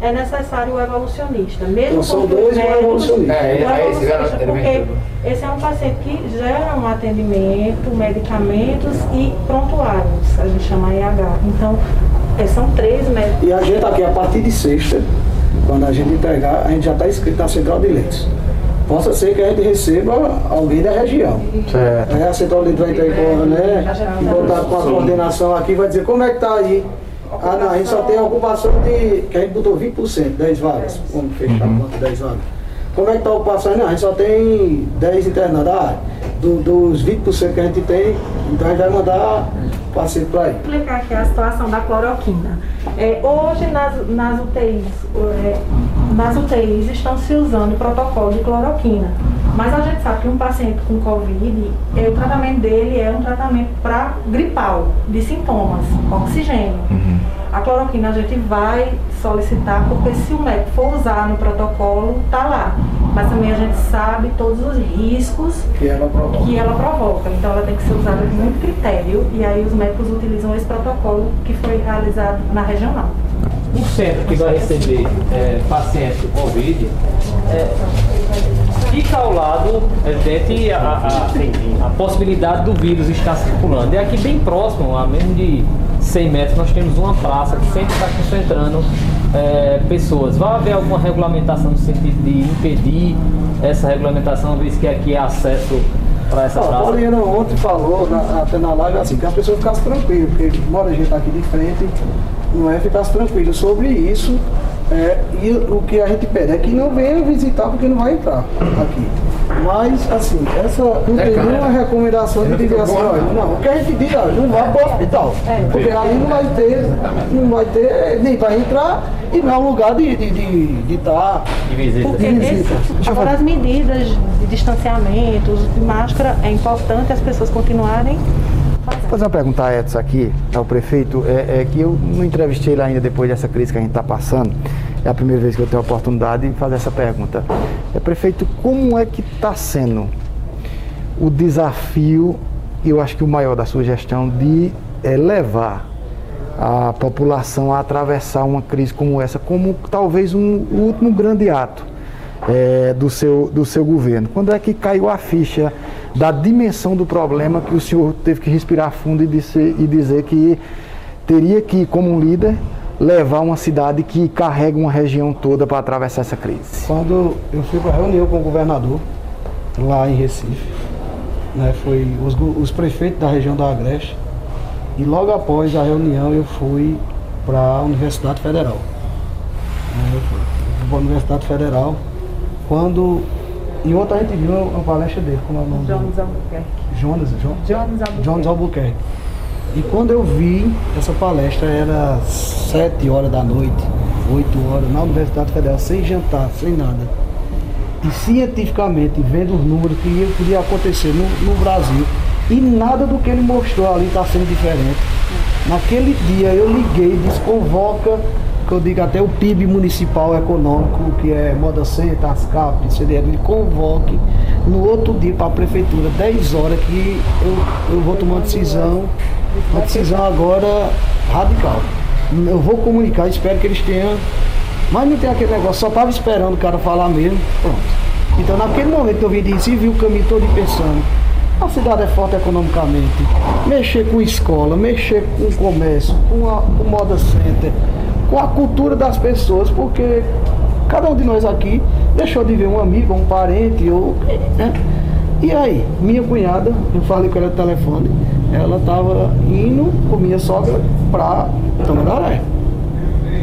é necessário o evolucionista. Mesmo Então, são com dois e um médicos, evolucionista. o É, é, esse evolucionista, ele porque esse é um paciente que gera um atendimento, medicamentos e prontuários, a gente chama EH. Então, é, são três médicos. E a gente aqui, a partir de sexta, quando a gente entregar, a gente já está inscrito na central de leitos. Possa ser que a gente receba alguém da região. Certo. Aí a central de leitos vai entrar em né? E botar com a coordenação aqui, vai dizer como é que está aí. Ah, não, a gente só tem a ocupação de. que a gente botou 20%, 10 vagas. Vamos fechar Uhum. a conta 10 vagas. Como é que está a ocupação? Não, a gente só tem 10 internados. Ah, do- dos 20% que a gente tem, então a gente vai mandar paciente para aí. Vou explicar aqui a situação da cloroquina. É, hoje nas, nas UTIs, é, nas UTIs estão se usando o protocolo de cloroquina. Mas a gente sabe que um paciente com Covid, é, o tratamento dele é um tratamento para gripal, de sintomas, oxigênio. A cloroquina a gente vai solicitar porque se o médico for usar no protocolo, tá lá. Mas também a gente sabe todos os riscos Que ela provoca. que ela provoca. Então ela tem que ser usada com muito critério e aí os médicos utilizam esse protocolo que foi realizado na regional. O centro que vai receber é, paciente com Covid é, fica ao lado, evidente, a, a, a possibilidade do vírus estar circulando. E aqui bem próximo, a menos de 100 metros, nós temos uma praça que sempre está concentrando é, pessoas. Vai haver alguma regulamentação no sentido de impedir essa regulamentação, visto que aqui é acesso para essa Ó, a praça? Pauliana ontem falou na- até na live assim, que as pessoas ficassem tranquilas, porque mora a gente aqui de frente, não é ficasse tranquilo sobre isso. É, e o que a gente pede é que não venha visitar porque não vai entrar aqui. Mas, assim, essa não tem nenhuma recomendação de dizer assim, olha, não, o que a gente diz, olha, não vá para o hospital. Porque ali não vai ter, não vai ter nem para entrar e não é um lugar de estar. De, de, de tá, de visita. Porque de visita. esse- agora as medidas de distanciamento, uso de máscara, é importante as pessoas continuarem Vou fazer uma pergunta a Edson aqui, ao prefeito, é, é que eu não entrevistei ele ainda depois dessa crise que a gente está passando. É a primeira vez que eu tenho a oportunidade de fazer essa pergunta. É, prefeito, como é que está sendo o desafio, eu acho que o maior da sua gestão, de é, levar a população a atravessar uma crise como essa, como talvez um o último grande ato é, do, seu, do seu governo? Quando é que caiu a ficha da dimensão do problema que o senhor teve que respirar fundo e dizer, e dizer que teria que, como um líder, levar uma cidade que carrega uma região toda para atravessar essa crise? Quando eu fui para a reunião com o governador, lá em Recife, né, foi os, os prefeitos da região do Agreste, e logo após a reunião eu fui para a Universidade Federal. Né, eu fui para a Universidade Federal, quando. E ontem a gente viu uma palestra dele, como é o nome dele? Jones Albuquerque. Jonas, Jo- Jones Albuquerque. Jones Albuquerque. E quando eu vi essa palestra era sete horas da noite, 8 horas, na Universidade Federal, sem jantar, sem nada. E cientificamente, vendo os números que ia- podia acontecer no, no Brasil, e nada do que ele mostrou ali está sendo diferente. Naquele dia eu liguei, disse, convoca, que eu digo até o PIB municipal econômico, que é Moda Center, ASCAP, CDL, ele convoque no outro dia para a prefeitura, 10 horas, que eu, eu vou tomar decisão, uma decisão agora radical. Eu vou comunicar, espero que eles tenham. Mas não tem aquele negócio, só estava esperando o cara falar mesmo. Pronto. Então naquele momento eu vim de Recife, vi o caminho todo pensando. A cidade é forte economicamente. Mexer com escola, mexer com comércio, com, com moda center, com a cultura das pessoas, porque cada um de nós aqui deixou de ver um amigo, um parente, ou. né? E aí, minha cunhada, eu falei com ela no telefone, ela estava indo com minha sogra para Tamandaré.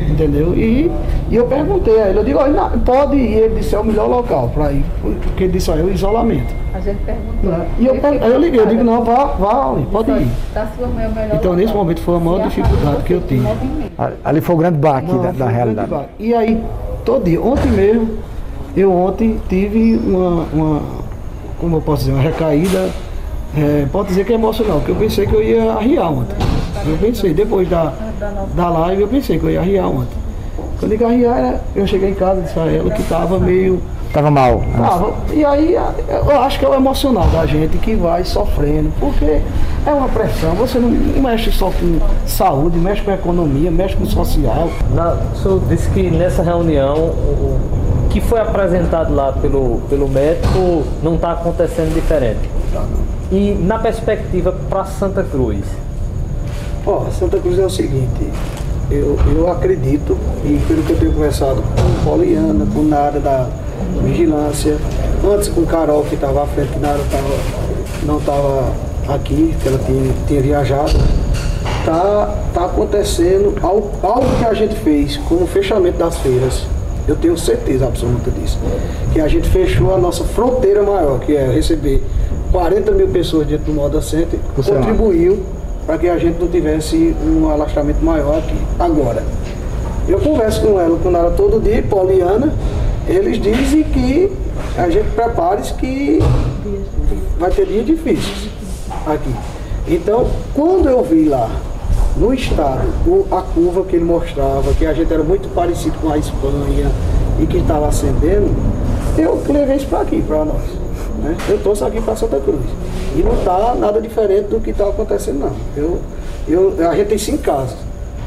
Entendeu? E, e eu perguntei a ele, eu digo, olha, pode ir, ele disse, é o melhor local para ir, porque ele disse, olha, é o isolamento. A gente perguntou. Né? E eu, per- aí eu liguei, eu digo, não, vá, vá, pode ir. Da sua mãe é o melhor Então nesse momento foi a maior dificuldade que eu tive. Ali foi o grande baque Não, da, da realidade. E aí, todo dia, ontem mesmo, eu ontem tive uma, uma como eu posso dizer, uma recaída, é, pode dizer que é emocional, porque eu pensei que eu ia arriar ontem. Eu pensei, depois da, da live, eu pensei que eu ia arriar ontem. Quando eu ia arriar, eu cheguei em casa e disse a ela que estava meio Tava mal. Tava. E aí a- eu acho que é o emocional da gente que vai sofrendo, porque é uma pressão, você não mexe só com saúde, mexe com economia, mexe com social. Na, o senhor disse que nessa reunião o que foi apresentado lá pelo, pelo médico não está acontecendo diferente. E na perspectiva para Santa Cruz, Ó, Santa Cruz é o seguinte, eu, eu acredito, e pelo que eu tenho conversado com Poliana, com Nara da Vigilância, antes com Carol que estava à frente, que Nara tava, não estava aqui, que ela tinha, tinha viajado. tá, tá acontecendo algo, algo que a gente fez com o fechamento das feiras. Eu tenho certeza absoluta disso. Que a gente fechou a nossa fronteira maior, que é receber 40 mil pessoas dentro do Moda Center, Você contribuiu para que a gente não tivesse um alastramento maior aqui. Agora, eu converso com ela, com ela todo dia, Poliana, eles dizem que a gente prepare-se que vai ter dias difíceis aqui. Então, quando eu vi lá no estado a curva que ele mostrava, que a gente era muito parecido com a Espanha e que estava ascendendo, eu levei isso para aqui, para nós. Né? Eu trouxe aqui para Santa Cruz. E não está nada diferente do que está acontecendo, não. Eu, eu, a gente tem cinco casas,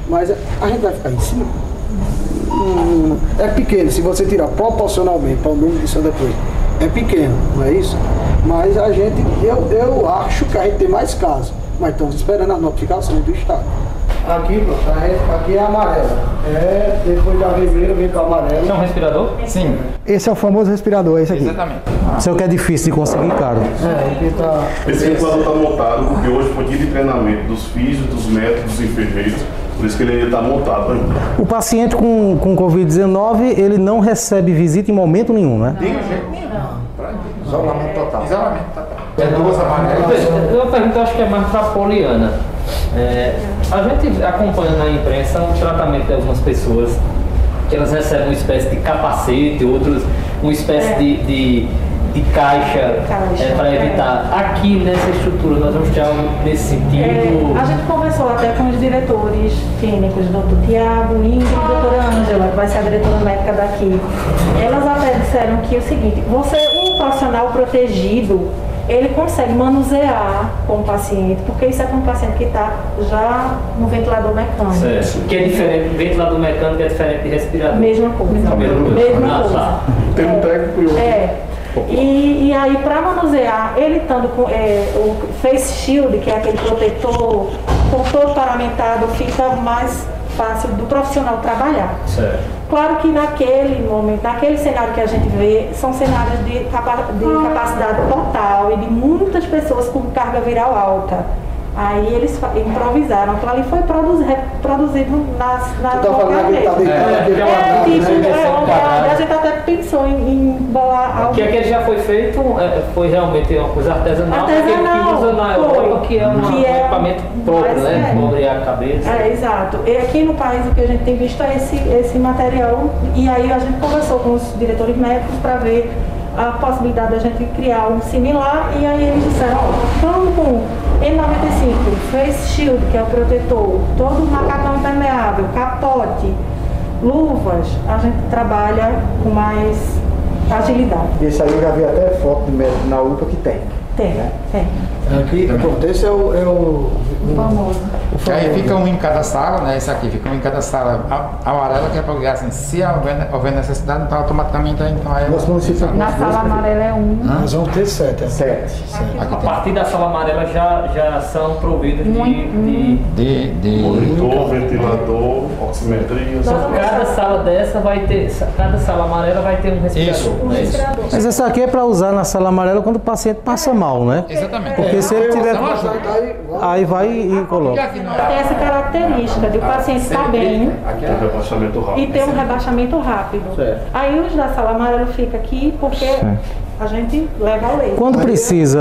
mas a gente vai ficar em? Hum, é pequeno, se você tirar proporcionalmente para o número de Santa Cruz, é pequeno, não é isso? Mas a gente, eu, eu acho que a gente tem mais casos, mas estamos esperando as notificações do Estado. Aqui, pronto, a gente- aqui é amarela. É, depois da vermelha vem para amarela. É um respirador? Sim. Esse é o famoso respirador, esse aqui. Exatamente. Isso é o que é difícil de conseguir, caro. É, aqui tá. Esse ventilador está montado porque hoje foi dia de treinamento dos físicos, dos médicos, dos enfermeiros, por isso que ele está montado ainda. O paciente com, com Covid-19, ele não recebe visita em momento nenhum, né? Jeito nenhum. Isolamento total. Isolamento total. É duas amarelas. Eu pergunto, acho que é mais para a Poliana. É, a gente acompanha na imprensa o tratamento de algumas pessoas que elas recebem uma espécie de capacete, outros uma espécie de, de, de caixa, Caixa, para é. evitar. Aqui nessa estrutura nós vamos ter algo nesse sentido. É, a gente conversou até com os diretores clínicos, doutor Tiago, Ingrid e doutora Ângela, que vai ser a diretora médica daqui. Elas até disseram que é o seguinte, você, um profissional protegido, ele consegue manusear com o paciente, porque isso é com o paciente que está já no ventilador mecânico. Certo. Que é diferente, ventilador mecânico é diferente de respirador. Mesma coisa. Mesma coisa. Mesma Ah, coisa. tá. Tem um técnico e outro. É. E, e aí, para manusear, ele estando com é, o face shield, que é aquele protetor, com todo paramentado, fica mais fácil do profissional trabalhar. Certo. Claro que naquele momento, naquele cenário que a gente vê, são cenários de, capa- de capacidade total e de muitas pessoas com carga viral alta. Aí eles improvisaram. Aquilo ali foi produzi- reproduzido nas, na Tu tá falando que tá deitado é, é, quadrado, tipo, né? é, Quadrado. a gente até pensou em, em bolar algo. Que aquele já foi feito, é, foi realmente uma coisa artesanal, Artesanal, que usa na foi. Europa, que é uma- Que um é equipamento próprio, né? Cobre a cabeça. É, exato. E aqui no país o que a gente tem visto é esse, esse material e aí a gente conversou com os diretores médicos para ver a possibilidade da gente criar um similar e aí eles disseram, ó, vamos com N95, Face Shield, que é o protetor, todo macacão impermeável, capote, luvas, a gente trabalha com mais agilidade. Esse aí eu já vi até foto de médico na UPA que tem. Tem, tem. Aqui, pronto, esse é o. É o famoso. Que aí fica um em cada sala, né? Esse aqui, fica um em cada sala a- amarela, que é para ligar assim, se houver, houver necessidade, então automaticamente então aí. Nosso município Na sala amarela é um. Nós vamos ter sete. Sete. A partir da sala amarela já, já são providos de, de, De, de... Monitor, ventilador, oximetria. Cada sala dessa vai ter, cada sala amarela vai ter um respirador. Isso. é? Mas essa aqui é para usar na sala amarela quando o paciente passa mal, né? Exatamente. Porque se ele tiver. Aí vai e coloca. Não. Tem essa característica de o paciente estar bem rebaixamento e ter um rebaixamento rápido. Aí os da sala amarela fica aqui porque a gente leva ao leito. Quando precisa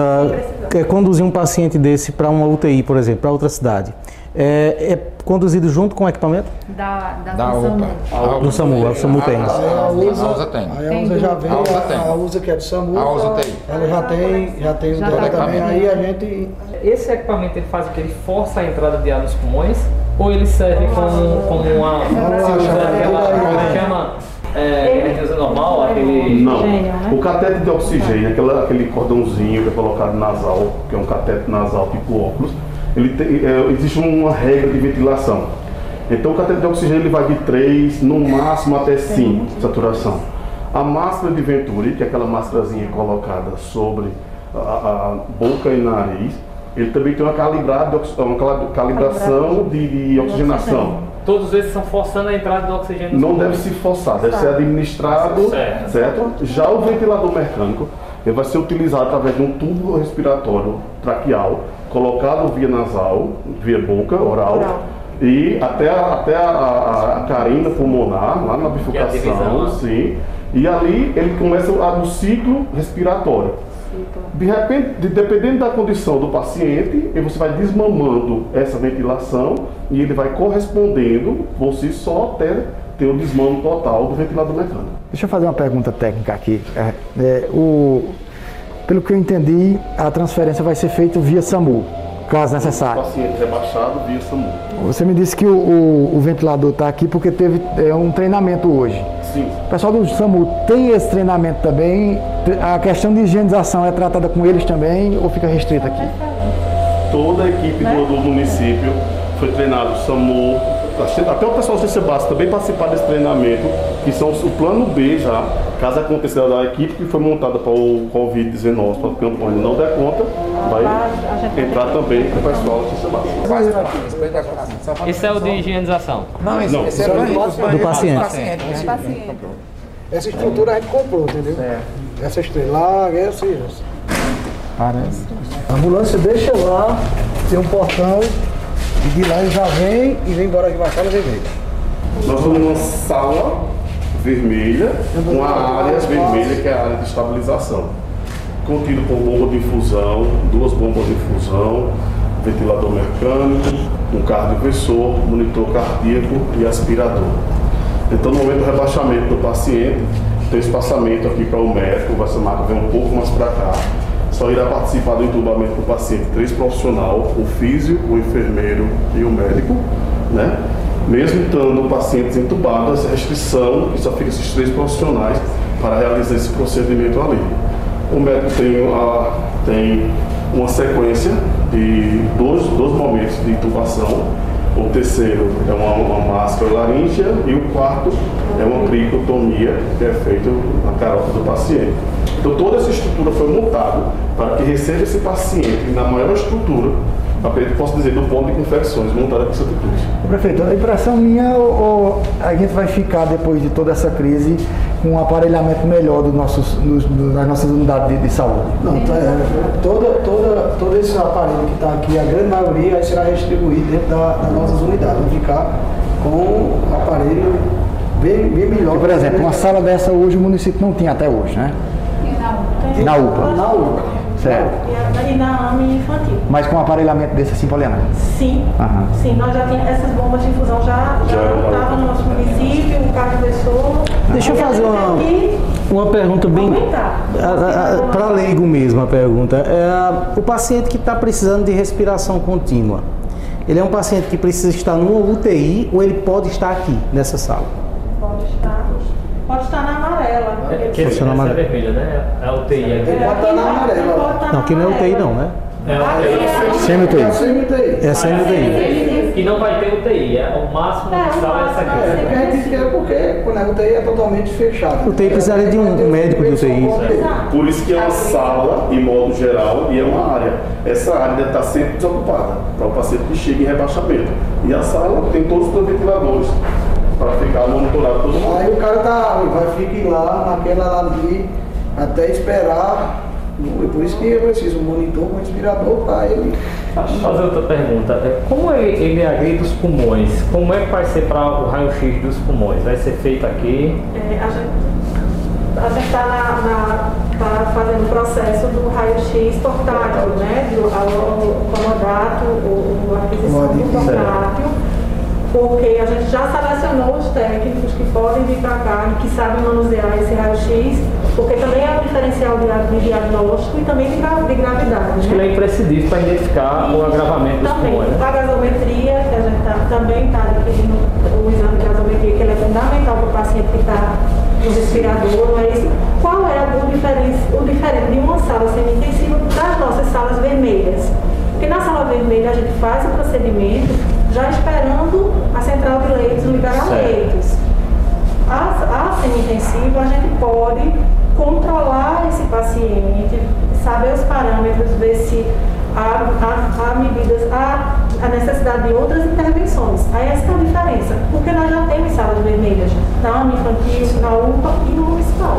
é, conduzir um paciente desse para uma UTI, por exemplo, para outra cidade, é, é conduzido junto com o equipamento? Da, da, Da função. UPA. Do SAMU, o SAMU tem. A, a, a USA tem. Aí a USA já vem, A USA tem. a USA que é do SAMU, A USA tem. ela já tem, já tem o Já dela tem. também, aí a gente Esse equipamento ele faz o que? Ele força a entrada de ar nos pulmões ou ele serve como, como uma. se usa aquela. É chama? É, a usa normal, aquele. Não. Oxigênio, né? O catete de oxigênio, aquela, aquele cordãozinho que é colocado nasal, que é um catete nasal tipo óculos, ele tem, é, existe uma regra de ventilação. Então o catete de oxigênio ele vai de 3, no máximo até 5 de saturação. A máscara de Venturi, que é aquela máscarazinha colocada sobre a, a boca e nariz, ele também tem uma, calibrada uma calibração de, de oxigenação. Todos esses são forçando a entrada do oxigênio Não deve se forçar, deve ser administrado, Certo. certo. Já o ventilador mecânico, ele vai ser utilizado através de um tubo respiratório traqueal, colocado via nasal, via boca, oral, Oral. e até, a, até a, a, a carina pulmonar, lá na é a divisão, bifurcação, né? sim. E ali ele começa a- no ciclo respiratório. De repente, de- dependendo da condição do paciente, e você vai desmamando essa ventilação e ele vai correspondendo por si só até ter o desmame total do ventilador mecânico. Deixa eu fazer uma pergunta técnica aqui. É, é, o, pelo que eu entendi, a transferência vai ser feita via SAMU, caso necessário. Paciente rebaixado via SAMU. Você me disse que o, o- o ventilador está aqui porque teve é, um treinamento hoje. Sim. O pessoal do SAMU tem esse treinamento também? A questão de higienização é tratada com eles também ou fica restrita aqui? Toda a equipe do, do município foi treinado, SAMU, até o pessoal do CC Básico também participaram desse treinamento, que são o plano B já, caso aconteça da equipe que foi montada para o Covid-19, para a campanha não der conta, vai entrar também com o pessoal do CC Básico. Esse é o de higienização. Não, esse, Não. esse é o Do paciente. paciente. Paciente. Essa estrutura a gente comprou, entendeu? Essa estrela, essa e essa. Parece. A ambulância deixa lá, tem um portão, e de lá ele já vem e vem embora aqui pra sala vermelha. Nós vamos numa sala vermelha, com a área vermelha que é a área de estabilização. Contido por bomba de infusão, duas bombas de infusão, ventilador mecânico, um cardioversor, monitor cardíaco e aspirador. Então, no momento do rebaixamento do paciente, tem espaçamento aqui para o médico, vai chamar que vem um pouco mais para cá. Só irá participar do entubamento do paciente três profissionais, o físio, o enfermeiro e o médico, né? Mesmo estando pacientes entubados, restrição, que só fica esses três profissionais para realizar esse procedimento ali. O médico tem, a, tem uma sequência de dois, dois momentos de intubação. O terceiro é uma, uma máscara laríngea e o quarto é uma cricotomia que é feita na carota do paciente. Então toda essa estrutura foi montada para que receba esse paciente na maior estrutura, apenas posso dizer, do ponto de confecções montada aqui em Santa Cruz. Prefeito, a impressão minha, ou, ou a gente vai ficar depois de toda essa crise com um aparelhamento melhor dos nossos, do- das nossas unidades de, de saúde? Não, tá, é, toda, toda, todo esse aparelho que está aqui, a grande maioria será distribuído dentro da- das nossas unidades. Vamos ficar com um aparelho bem, bem melhor. Por exemplo, uma sala dessa hoje o município não tinha até hoje, né? Na UPA. Na UPA. Certo. E a- E na AME infantil. Mas com um aparelhamento desse assim, Poliana? Sim, Aham. sim, nós já tínhamos essas bombas de infusão já estavam no nosso município, o carro pessoa. Deixa eu fazer uma, uma pergunta bem para leigo mesmo a pergunta. É, o paciente que está precisando de respiração contínua, ele é um paciente que precisa estar numa UTI ou ele pode estar aqui nessa sala? Pode estar, pode estar na amarela. Que essa na é amarela. vermelha, né? É a UTI aqui. Ele pode estar na amarela. Não, aqui não é UTI não, né? É a UTI. Sem UTI. É sem UTI. É sem UTI. E não vai ter UTI, é o máximo de sala é essa É, aqui. a gente quer porque a UTI é totalmente fechada. UTI precisaria de um médico de UTI. Por isso que é uma sala, em modo geral, e é uma área. Essa área deve estar sempre desocupada, para o paciente que chega em rebaixamento. E a sala tem todos os ventiladores, para ficar monitorado todo mundo. Aí o cara tá, vai ficar lá naquela ali até esperar. E por isso que eu preciso um monitor com respirador para ele. Deixa eu fazer outra pergunta. É, Como ele, ele agride os pulmões? Como é que vai ser para o raio-x dos pulmões? Vai ser feito aqui? É, a gente está na, na- tá fazendo o processo do raio-x portátil, né? Do ao- comodato, o, o- a aquisição do portátil, porque a gente já selecionou os técnicos que podem vir para cá e que sabem manusear esse raio-x, porque também é um diferencial de, de diagnóstico e também de, de gravidade. Acho que né? ele é imprescindível para identificar o agravamento Também, pulmões, né? a gasometria, que a gente tá, também está adquirindo o exame de gasometria, que ele é fundamental para o paciente que está no respirador, mas qual é o diferente, o diferente de uma sala semi-intensiva das nossas salas vermelhas? Porque na sala vermelha a gente faz o procedimento já esperando a central de leitos liberar Certo. leitos. A, a semi-intensiva a gente pode controlar esse paciente, saber os parâmetros, ver se há, há, há medidas, há a necessidade de outras intervenções. Aí essa é a diferença, porque nós já temos salas vermelhas na AMA infantil, na UPA e no municipal.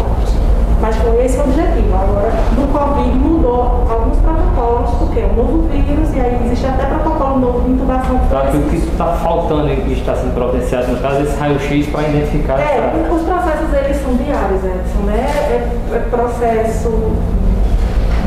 Mas foi esse o objetivo. Agora, no Covid mudou alguns protocolos, porque é um novo vírus, e aí existe até protocolo novo de intubação. Então, aquilo que está faltando e que está sendo providenciado, no caso, esse raio-x para identificar É, essa... os processos eles são diários, Edson, né? É, é processo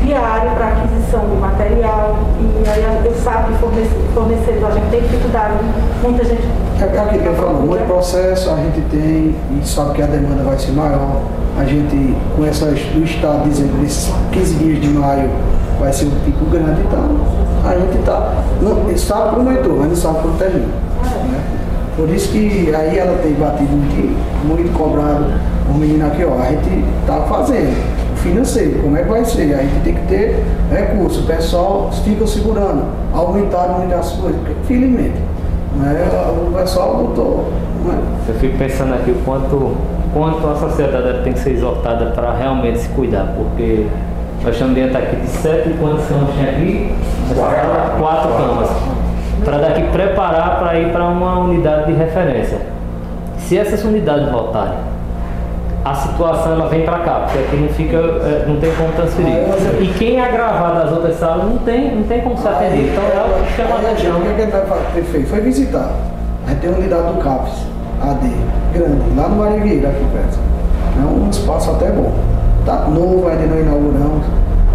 diário para aquisição de material, e aí eu sabe que fornece- fornecedor, a gente tem dificuldade, muita gente. É aquilo que eu falo, muito processo a gente tem e sabe que a demanda vai ser maior. A gente, com essa, o Estado dizendo que esses 15 dias de maio vai ser um pico grande, então a gente está. Não, sabe como entrou, mas não sabe como termina. né? Por isso que aí ela tem batido muito, muito cobrado o menino aqui, ó, a gente está fazendo financeiro, como é que vai ser? A gente tem que ter recurso, o pessoal fica segurando, aumentaram muito as coisas, infelizmente, né, o pessoal botou. Né? Eu fico pensando aqui o quanto, quanto a sociedade tem que ser exortada para realmente se cuidar, porque nós estamos dentro aqui de sete, quantas camas tem aqui? Quatro, quatro camas. Para daqui preparar para ir para uma unidade de referência. Se essas unidades voltarem, a situação ela vem para cá, porque aqui não fica, eh, não tem como transferir. E quem é agravado das outras salas não tem, não tem como se atender. Então é algo que chama a atenção. O que a gente vai ter feito? Foi visitar. A gente tem a unidade do CAPES, AD, grande, lá no Marivieira, aqui perto. É um espaço até bom. Tá novo, ainda não inauguramos.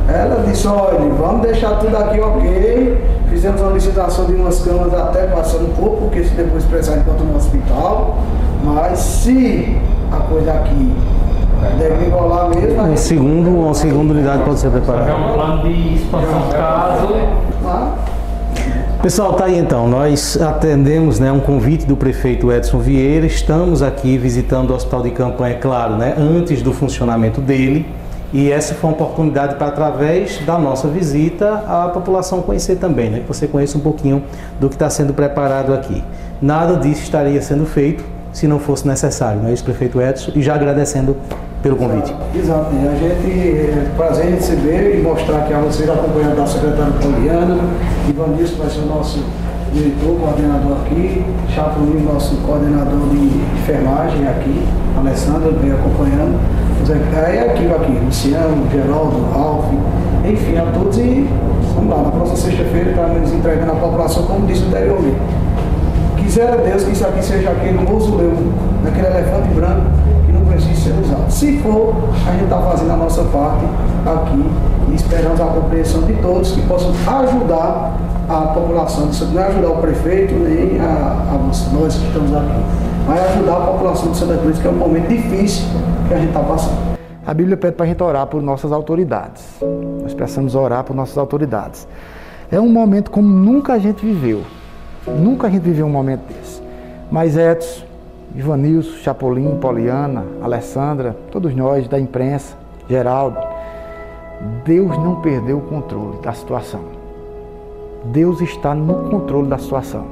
Ela disse, olha, vamos deixar tudo aqui ok. Fizemos uma licitação de umas camas até passando um pouco, porque se depois precisar enquanto no hospital. Mas se a coisa aqui deve enrolar mesmo, a Um gente- segundo, uma segunda unidade pode ser É preparada. um plano de expansão caso Pessoal, tá aí então. Nós atendemos né, um convite do prefeito Edson Vieira. Estamos aqui visitando o hospital de campanha, é claro, né, antes do funcionamento dele. E essa foi uma oportunidade para, através da nossa visita, a população conhecer também, né? Que você conheça um pouquinho do que está sendo preparado aqui. Nada disso estaria sendo feito se não fosse necessário, não é isso, prefeito Edson? E já agradecendo pelo convite. Exato, e a gente é prazer em receber e mostrar aqui a vocês, acompanhando da secretária Poliana, Ivanilson vai ser o nosso diretor, coordenador aqui, Chapolin, nosso coordenador de enfermagem aqui, Alessandra vem acompanhando, aí a equipe aqui, Luciano, Geraldo, Ralf, enfim, a todos e vamos lá, na próxima sexta-feira estaremos entregando a população, como disse anteriormente. Quisera Deus que isso aqui seja aquele mausoléu, daquele elefante branco que não precisa ser usado. Se for, a gente está fazendo a nossa parte aqui e esperamos a compreensão de todos que possam ajudar a população. Não é ajudar o prefeito nem a, a nós que estamos aqui, mas ajudar a população de Santa Cruz, que é um momento difícil que a gente está passando. A Bíblia pede para a gente orar por nossas autoridades. Nós precisamos orar por nossas autoridades. É um momento como nunca a gente viveu. Nunca a gente viveu um momento desse. Mas Edson, Ivanilson, Chapolin, Poliana, Alessandra, todos nós da imprensa, Geraldo, Deus não perdeu o controle da situação. Deus está no controle da situação.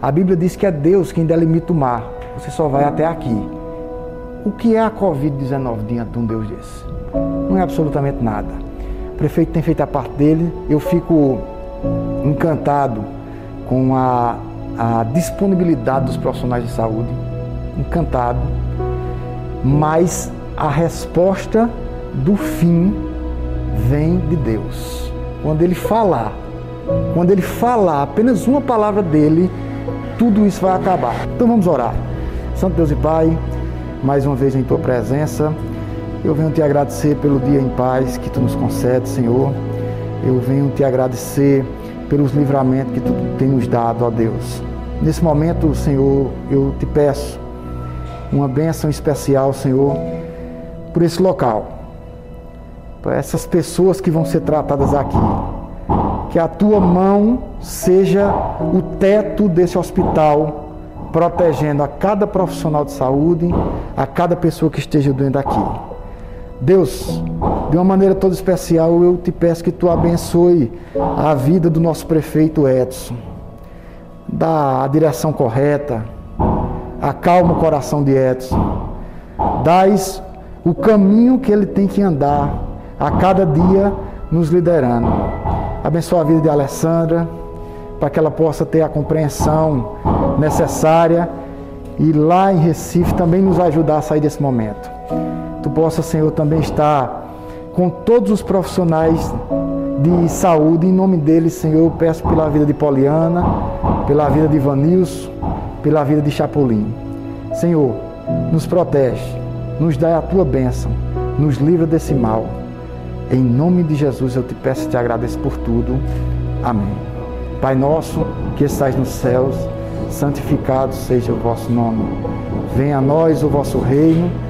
A Bíblia diz que é Deus quem delimita o mar. Você só vai até aqui. O que é a Covid-19 diante de um Deus desse? Não é absolutamente nada. O prefeito tem feito a parte dele. Eu fico encantado com a, a disponibilidade dos profissionais de saúde. Encantado. Mas a resposta do fim vem de Deus. Quando ele falar, quando ele falar apenas uma palavra dele, tudo isso vai acabar. Então vamos orar. Santo Deus e Pai, mais uma vez em tua presença, eu venho te agradecer pelo dia em paz que tu nos concede, Senhor. Eu venho te agradecer pelos livramentos que tu tem nos dado, ó Deus. Nesse momento, Senhor, eu te peço uma bênção especial, Senhor, por esse local, para essas pessoas que vão ser tratadas aqui. Que a tua mão seja o teto desse hospital, protegendo a cada profissional de saúde, a cada pessoa que esteja doendo aqui. Deus, de uma maneira toda especial, eu te peço que tu abençoe a vida do nosso prefeito Edson. Dá a direção correta, acalma o coração de Edson. Dás o caminho que ele tem que andar a cada dia nos liderando. Abençoa a vida de Alessandra, para que ela possa ter a compreensão necessária e lá em Recife também nos ajudar a sair desse momento. Tu possa, Senhor, também estar com todos os profissionais de saúde. Em nome deles, Senhor, eu peço pela vida de Poliana, pela vida de Vanilson, pela vida de Chapolin. Senhor, nos protege, nos dá a tua bênção, nos livra desse mal. Em nome de Jesus eu te peço e te agradeço por tudo. Amém. Pai nosso que estais nos céus, santificado seja o vosso nome. Venha a nós o vosso reino,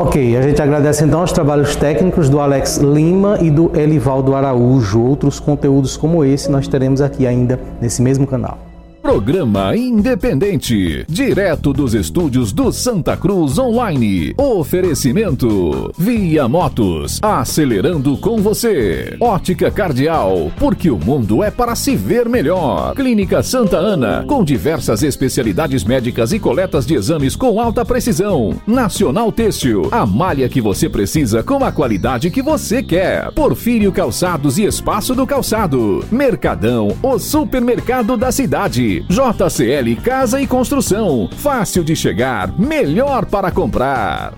Ok, a gente agradece então os trabalhos técnicos do Alex Lima e do Elivaldo Araújo. Outros conteúdos como esse nós teremos aqui ainda nesse mesmo canal. Programa Independente, direto dos estúdios do Santa Cruz Online. Oferecimento: Via Motos, acelerando com você. Ótica Cardial, porque o mundo é para se ver melhor. Clínica Santa Ana, com diversas especialidades médicas e coletas de exames com alta precisão. Nacional Têxtil, a malha que você precisa com a qualidade que você quer. Porfírio Calçados e Espaço do Calçado. Mercadão, o supermercado da cidade. JCL Casa e Construção. Fácil de chegar, melhor para comprar.